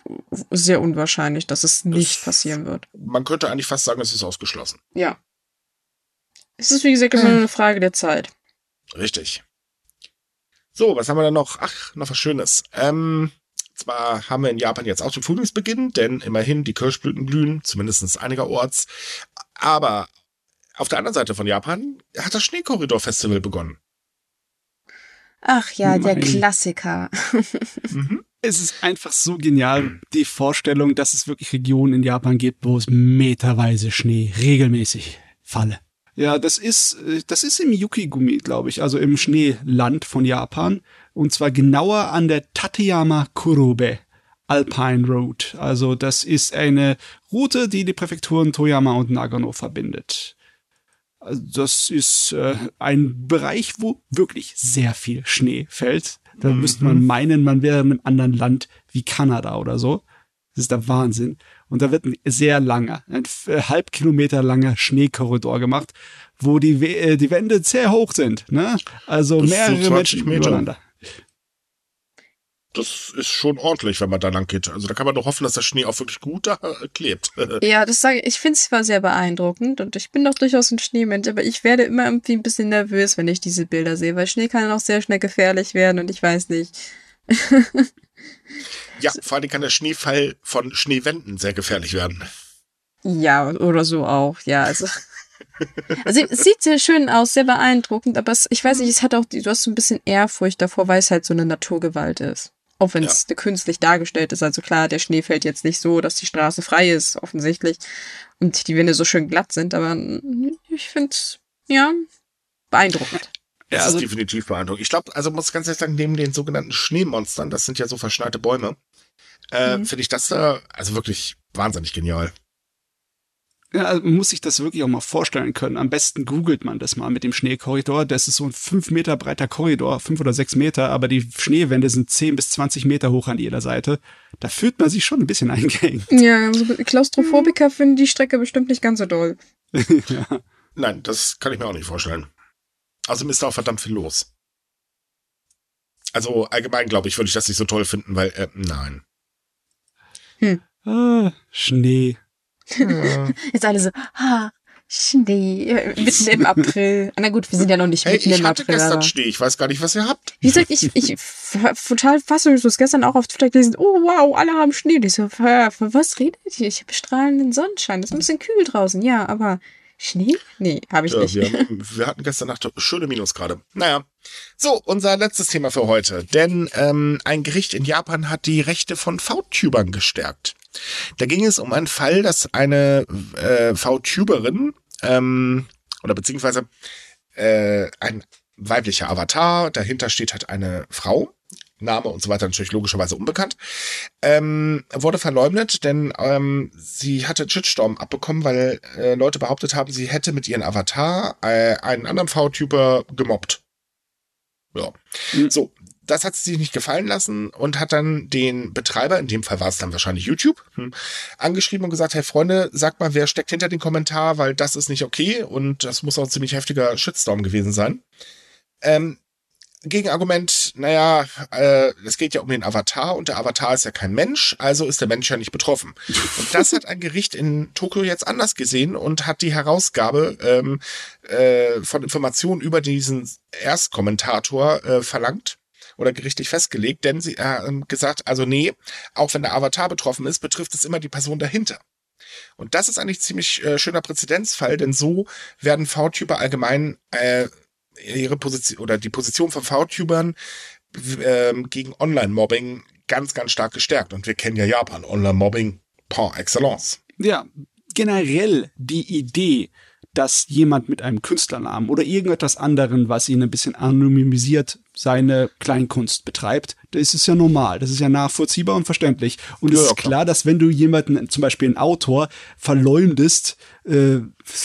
sehr unwahrscheinlich, dass es nicht Das- passieren wird. man könnte eigentlich fast sagen, es ist ausgeschlossen. Ja. Es ist, wie gesagt, immer nur eine Frage der Zeit. Richtig. So, was haben wir da noch? Ach, noch was Schönes. Ähm, zwar haben wir in Japan jetzt auch den Frühlingsbeginn, denn immerhin die Kirschblüten blühen, zumindest einigerorts. Aber auf der anderen Seite von Japan hat das Schneekorridor-Festival begonnen. Ach ja, der Mein- Klassiker. Mhm. Es ist einfach so genial, die Vorstellung, dass es wirklich Regionen in Japan gibt, wo es meterweise Schnee regelmäßig falle. Ja, das ist, äh, das ist im Yukigumi, glaube ich, also im Schneeland von Japan. Und zwar genauer an der Tateyama Kurobe Alpine Road. Also das ist eine Route, die die Präfekturen Toyama und Nagano verbindet. Also das ist äh, ein Bereich, wo wirklich sehr viel Schnee fällt. Da Mhm. müsste man meinen, man wäre in einem anderen Land wie Kanada oder so. Das ist der Wahnsinn. Und da wird ein sehr langer, ein äh, halb Kilometer langer Schneekorridor gemacht, wo die, We äh, die Wände sehr hoch sind. Ne? Also Das so mehrere 20 Menschen Meter. übereinander. Das ist schon ordentlich, wenn man da lang geht. Also da kann man doch hoffen, dass der Schnee auch wirklich gut da klebt. Ja, das sage ich. Ich finde es zwar sehr beeindruckend und ich bin doch durchaus ein Schneemensch, aber ich werde immer irgendwie ein bisschen nervös, wenn ich diese Bilder sehe, weil Schnee kann auch sehr schnell gefährlich werden und ich weiß nicht. ja, vor allem kann der Schneefall von Schneewänden sehr gefährlich werden. Ja, oder so auch, ja. Also, also es sieht sehr schön aus, sehr beeindruckend, aber es, ich weiß nicht, es hat auch, die- du hast so ein bisschen Ehrfurcht davor, weil es halt so eine Naturgewalt ist. Auch wenn es künstlich dargestellt ist. Also klar, der Schnee fällt jetzt nicht so, dass die Straße frei ist, offensichtlich. Und die Wände so schön glatt sind, aber ich finde ja, beeindruckend. Das Ja, also- ist definitiv beeindruckend. Ich glaube, also muss ganz ehrlich sagen, neben den sogenannten Schneemonstern, das sind ja so verschneite Bäume, äh, Mhm. finde ich das da also wirklich wahnsinnig genial. Ja, also muss sich das wirklich auch mal vorstellen können. Am besten googelt man das mal mit dem Schneekorridor. Das ist so ein fünf Meter breiter Korridor, fünf oder sechs Meter, aber die Schneewände sind 10 bis 20 Meter hoch an jeder Seite. Da fühlt man sich schon ein bisschen eingeengt. Ja, also Klaustrophobiker finden die Strecke bestimmt nicht ganz so doll. ja. Nein, das kann ich mir auch nicht vorstellen. Außerdem ist da auch verdammt viel los. Also allgemein, glaube ich, würde ich das nicht so toll finden, weil, äh, nein. ah, Schnee. Jetzt alle so, ha, Schnee, äh, mitten im April. Na gut, wir sind ja noch nicht Hey, mitten ich im hatte April. gestern Aber. Schnee, ich weiß gar nicht, was ihr habt. Wie gesagt, ich, ich total fassungslos gestern auch auf Twitter gelesen, oh wow, alle haben Schnee. Und ich so, "Hä, von was redet ihr? Ich habe strahlenden Sonnenschein. Das ist ein bisschen kühl draußen, ja, aber Schnee? Nee, habe ich Ja, nicht. wir, wir hatten gestern Nacht schöne Minusgrade. Naja. So, unser letztes Thema für heute. Denn ähm, ein Gericht in Japan hat die Rechte von VTubern gestärkt. Da ging es um einen Fall, dass eine äh, VTuberin ähm, oder beziehungsweise äh, ein weiblicher Avatar, dahinter steht halt eine Frau, Name und so weiter natürlich logischerweise unbekannt, ähm, wurde verleumdet, denn ähm, sie hatte Shitstorm abbekommen, weil äh, Leute behauptet haben, sie hätte mit ihrem Avatar äh, einen anderen VTuber gemobbt. Ja. Mhm. So, das hat sie sich nicht gefallen lassen und hat dann den Betreiber, in dem Fall war es dann wahrscheinlich YouTube, hm, angeschrieben und gesagt, hey Freunde, sagt mal, wer steckt hinter dem Kommentar, weil das ist nicht okay und das muss auch ein ziemlich heftiger Shitstorm gewesen sein. Ähm, Gegenargument, naja, äh, es geht ja um den Avatar und der Avatar ist ja kein Mensch, also ist der Mensch ja nicht betroffen. Und das hat ein Gericht in Tokio jetzt anders gesehen und hat die Herausgabe ähm, äh, von Informationen über diesen Erstkommentator äh, verlangt oder gerichtlich festgelegt, denn sie äh, gesagt, also nee, auch wenn der Avatar betroffen ist, betrifft es immer die Person dahinter. Und das ist eigentlich ziemlich äh, schöner Präzedenzfall, denn so werden VTuber allgemein äh, ihre Position oder die Position von VTubern äh, gegen Online-Mobbing ganz, ganz stark gestärkt. Und wir kennen ja Japan, Online-Mobbing par excellence. Ja, generell die Idee, dass jemand mit einem Künstlernamen oder irgendetwas anderen, was ihn ein bisschen anonymisiert, seine Kleinkunst betreibt, das ist ja normal, das ist ja nachvollziehbar und verständlich. Und ja, es ist klar, dass wenn du jemanden, zum Beispiel einen Autor, verleumdest, äh,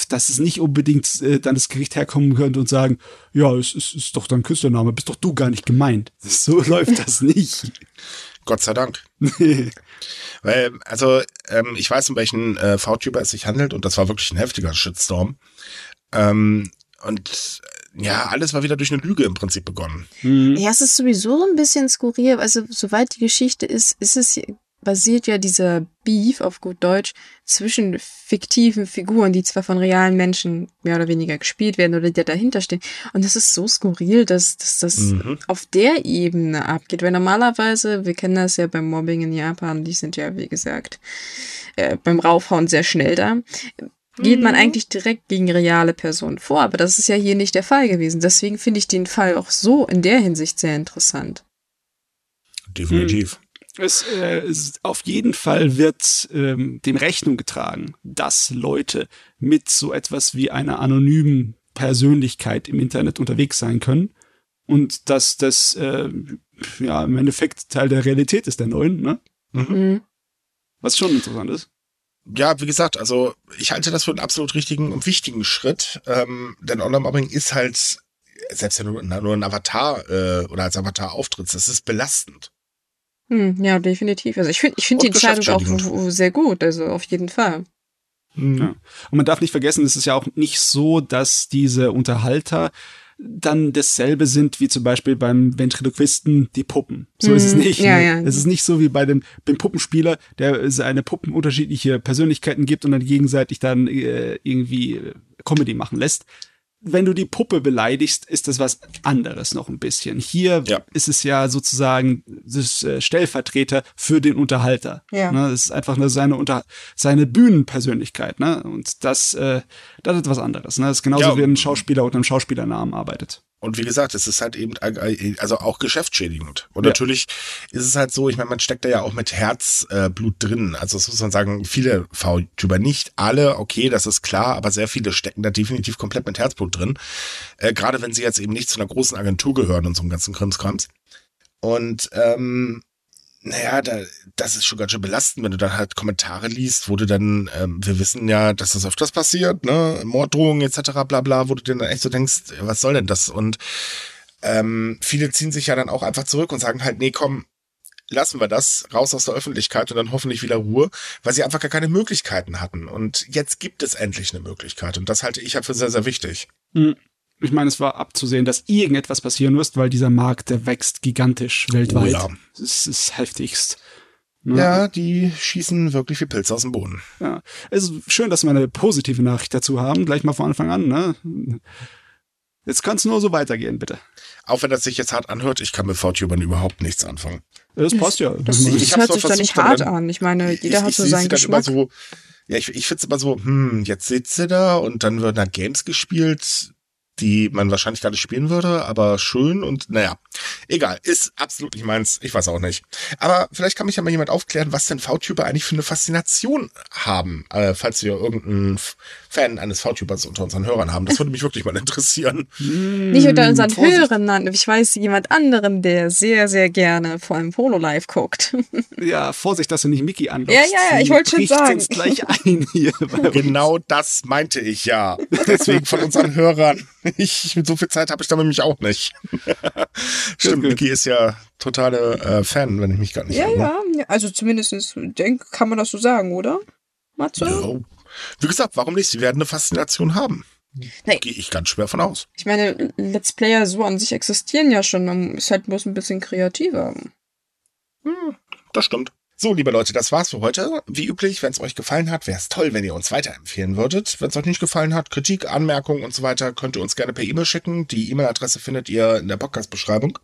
dass es nicht unbedingt äh, dann das Gericht herkommen könnte und sagen, ja, es ist, ist doch dein Künstlername, bist doch du gar nicht gemeint. So läuft das nicht. Gott sei Dank. Weil, also, ähm, ich weiß, um welchen äh, VTuber es sich handelt und das war wirklich ein heftiger Shitstorm. Ähm, und äh, ja, alles war wieder durch eine Lüge im Prinzip begonnen. Mhm. Ja, es ist sowieso so ein bisschen skurril. Also, soweit die Geschichte ist, ist es basiert ja dieser Beef auf gut Deutsch zwischen fiktiven Figuren, die zwar von realen Menschen mehr oder weniger gespielt werden oder die dahinter stehen. Und das ist so skurril, dass, dass das mhm. auf der Ebene abgeht. Weil normalerweise, wir kennen das ja beim Mobbing in Japan, die sind ja, wie gesagt, äh, beim Raufhauen sehr schnell da geht man mhm. eigentlich direkt gegen reale Personen vor. Aber das ist ja hier nicht der Fall gewesen. Deswegen finde ich den Fall auch so in der Hinsicht sehr interessant. Definitiv. Es, äh, es auf jeden Fall wird ähm, dem Rechnung getragen, dass Leute mit so etwas wie einer anonymen Persönlichkeit im Internet unterwegs sein können und dass das äh, ja im Endeffekt Teil der Realität ist der neuen, ne? Mhm. mhm. Was schon interessant ist. Ja, wie gesagt, also ich halte das für einen absolut richtigen und wichtigen Schritt, ähm, denn Online-Mobbing ist halt, selbst wenn du nur ein Avatar äh, oder als Avatar auftrittst, das ist belastend. Hm, ja, definitiv. Also ich finde ich finde die Entscheidung auch sehr gut, also auf jeden Fall. Mhm. Ja. Und man darf nicht vergessen, es ist ja auch nicht so, dass diese Unterhalter dann dasselbe sind wie zum Beispiel beim Ventriloquisten die Puppen. So ist es mhm. nicht. Ja, ne? ja. Es ist nicht so wie bei dem, dem Puppenspieler, der seine Puppen unterschiedliche Persönlichkeiten gibt und dann gegenseitig dann äh, irgendwie Comedy machen lässt wenn du die Puppe beleidigst, ist das was anderes noch ein bisschen. Hier ja. ist es ja sozusagen das äh, Stellvertreter für den Unterhalter. Ja. Ne, das ist einfach nur seine Unter seine Bühnenpersönlichkeit, ne? Und das, äh, das ist was anderes. Ne? Das ist genauso ja, wie ein Schauspieler unter einem Schauspielernamen arbeitet. Und wie gesagt, es ist halt eben, also auch geschäftsschädigend. Und ja. natürlich ist es halt so, ich meine, man steckt da ja auch mit Herzblut äh, drin. Also das muss man sagen, viele VTuber, nicht alle, okay, das ist klar, aber sehr viele stecken da definitiv komplett mit Herzblut drin. Äh, Gerade wenn sie jetzt eben nicht zu einer großen Agentur gehören und so einem ganzen Krimskrams. Und ähm, naja, da, das ist schon ganz schön belastend, wenn du dann halt Kommentare liest, wo du dann, ähm, wir wissen ja, dass das öfters passiert, ne, Morddrohungen etc. bla bla, wo du dir dann echt so denkst, was soll denn das? Und ähm, viele ziehen sich ja dann auch einfach zurück und sagen halt, nee, komm, lassen wir das, raus aus der Öffentlichkeit und dann hoffentlich wieder Ruhe, weil sie einfach gar keine Möglichkeiten hatten. Und jetzt gibt es endlich eine Möglichkeit und das halte ich halt für sehr, sehr wichtig. Mhm ich meine, es war abzusehen, dass irgendetwas passieren wird, weil dieser Markt, der wächst gigantisch weltweit. Oh ja. Es ist heftigst. Ja. ja, die schießen wirklich wie Pilze aus dem Boden. Ja, es ist schön, dass wir eine positive Nachricht dazu haben, gleich mal von Anfang an. Ne? Jetzt kann es nur so weitergehen, bitte. Auch wenn das sich jetzt hart anhört, ich kann mit VTubern überhaupt nichts anfangen. Das passt ja. Das, das, das hört sich doch nicht hart an. Ich meine, jeder ich, hat so seinen Geschmack. So, ja, ich, ich finde es immer so, hm, jetzt sitzt sie da und dann werden da Games gespielt die man wahrscheinlich gar nicht spielen würde, aber schön und naja, egal, ist absolut nicht meins, ich weiß auch nicht. Aber vielleicht kann mich ja mal jemand aufklären, was denn VTuber eigentlich für eine Faszination haben, äh, falls wir irgendeinen Fan eines VTubers unter unseren Hörern haben. Das würde mich wirklich mal interessieren. Nicht unter unseren Hörern, nein, ich weiß jemand anderen, der sehr, sehr gerne vor einem Polo Live guckt. Ja, Vorsicht, dass du nicht Mickey anlockst. Ja, ja, ja, ich wollte schon sagen. Gleich ein hier. Genau das meinte ich ja. Deswegen von unseren Hörern. Ich, so viel Zeit habe ich da nämlich auch nicht. Stimmt. Mickey ist ja totale äh, Fan, wenn ich mich gar nicht Ja, irre. ja, ja, also zumindest denk, kann man das so sagen, oder? Matze? Ja. Wie gesagt, warum nicht? Sie werden eine Faszination haben. Nee. Gehe ich ganz schwer von aus. Ich meine, Let's Player so an sich existieren ja schon, man ist halt bloß ein bisschen kreativer. Das stimmt. So, liebe Leute, das war's für heute. Wie üblich, wenn es euch gefallen hat, wäre es toll, wenn ihr uns weiterempfehlen würdet. Wenn es euch nicht gefallen hat, Kritik, Anmerkungen und so weiter, könnt ihr uns gerne per E-Mail schicken. Die E-Mail-Adresse findet ihr in der Podcast-Beschreibung.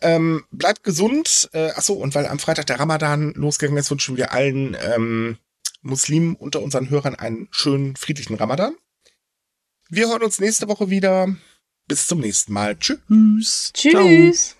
Ähm, bleibt gesund. Äh, achso, und weil am Freitag der Ramadan losgegangen ist, wünschen wir allen ähm, Muslimen unter unseren Hörern einen schönen, friedlichen Ramadan. Wir hören uns nächste Woche wieder. Bis zum nächsten Mal. Tschüss. Tschüss. Ciao. Tschüss!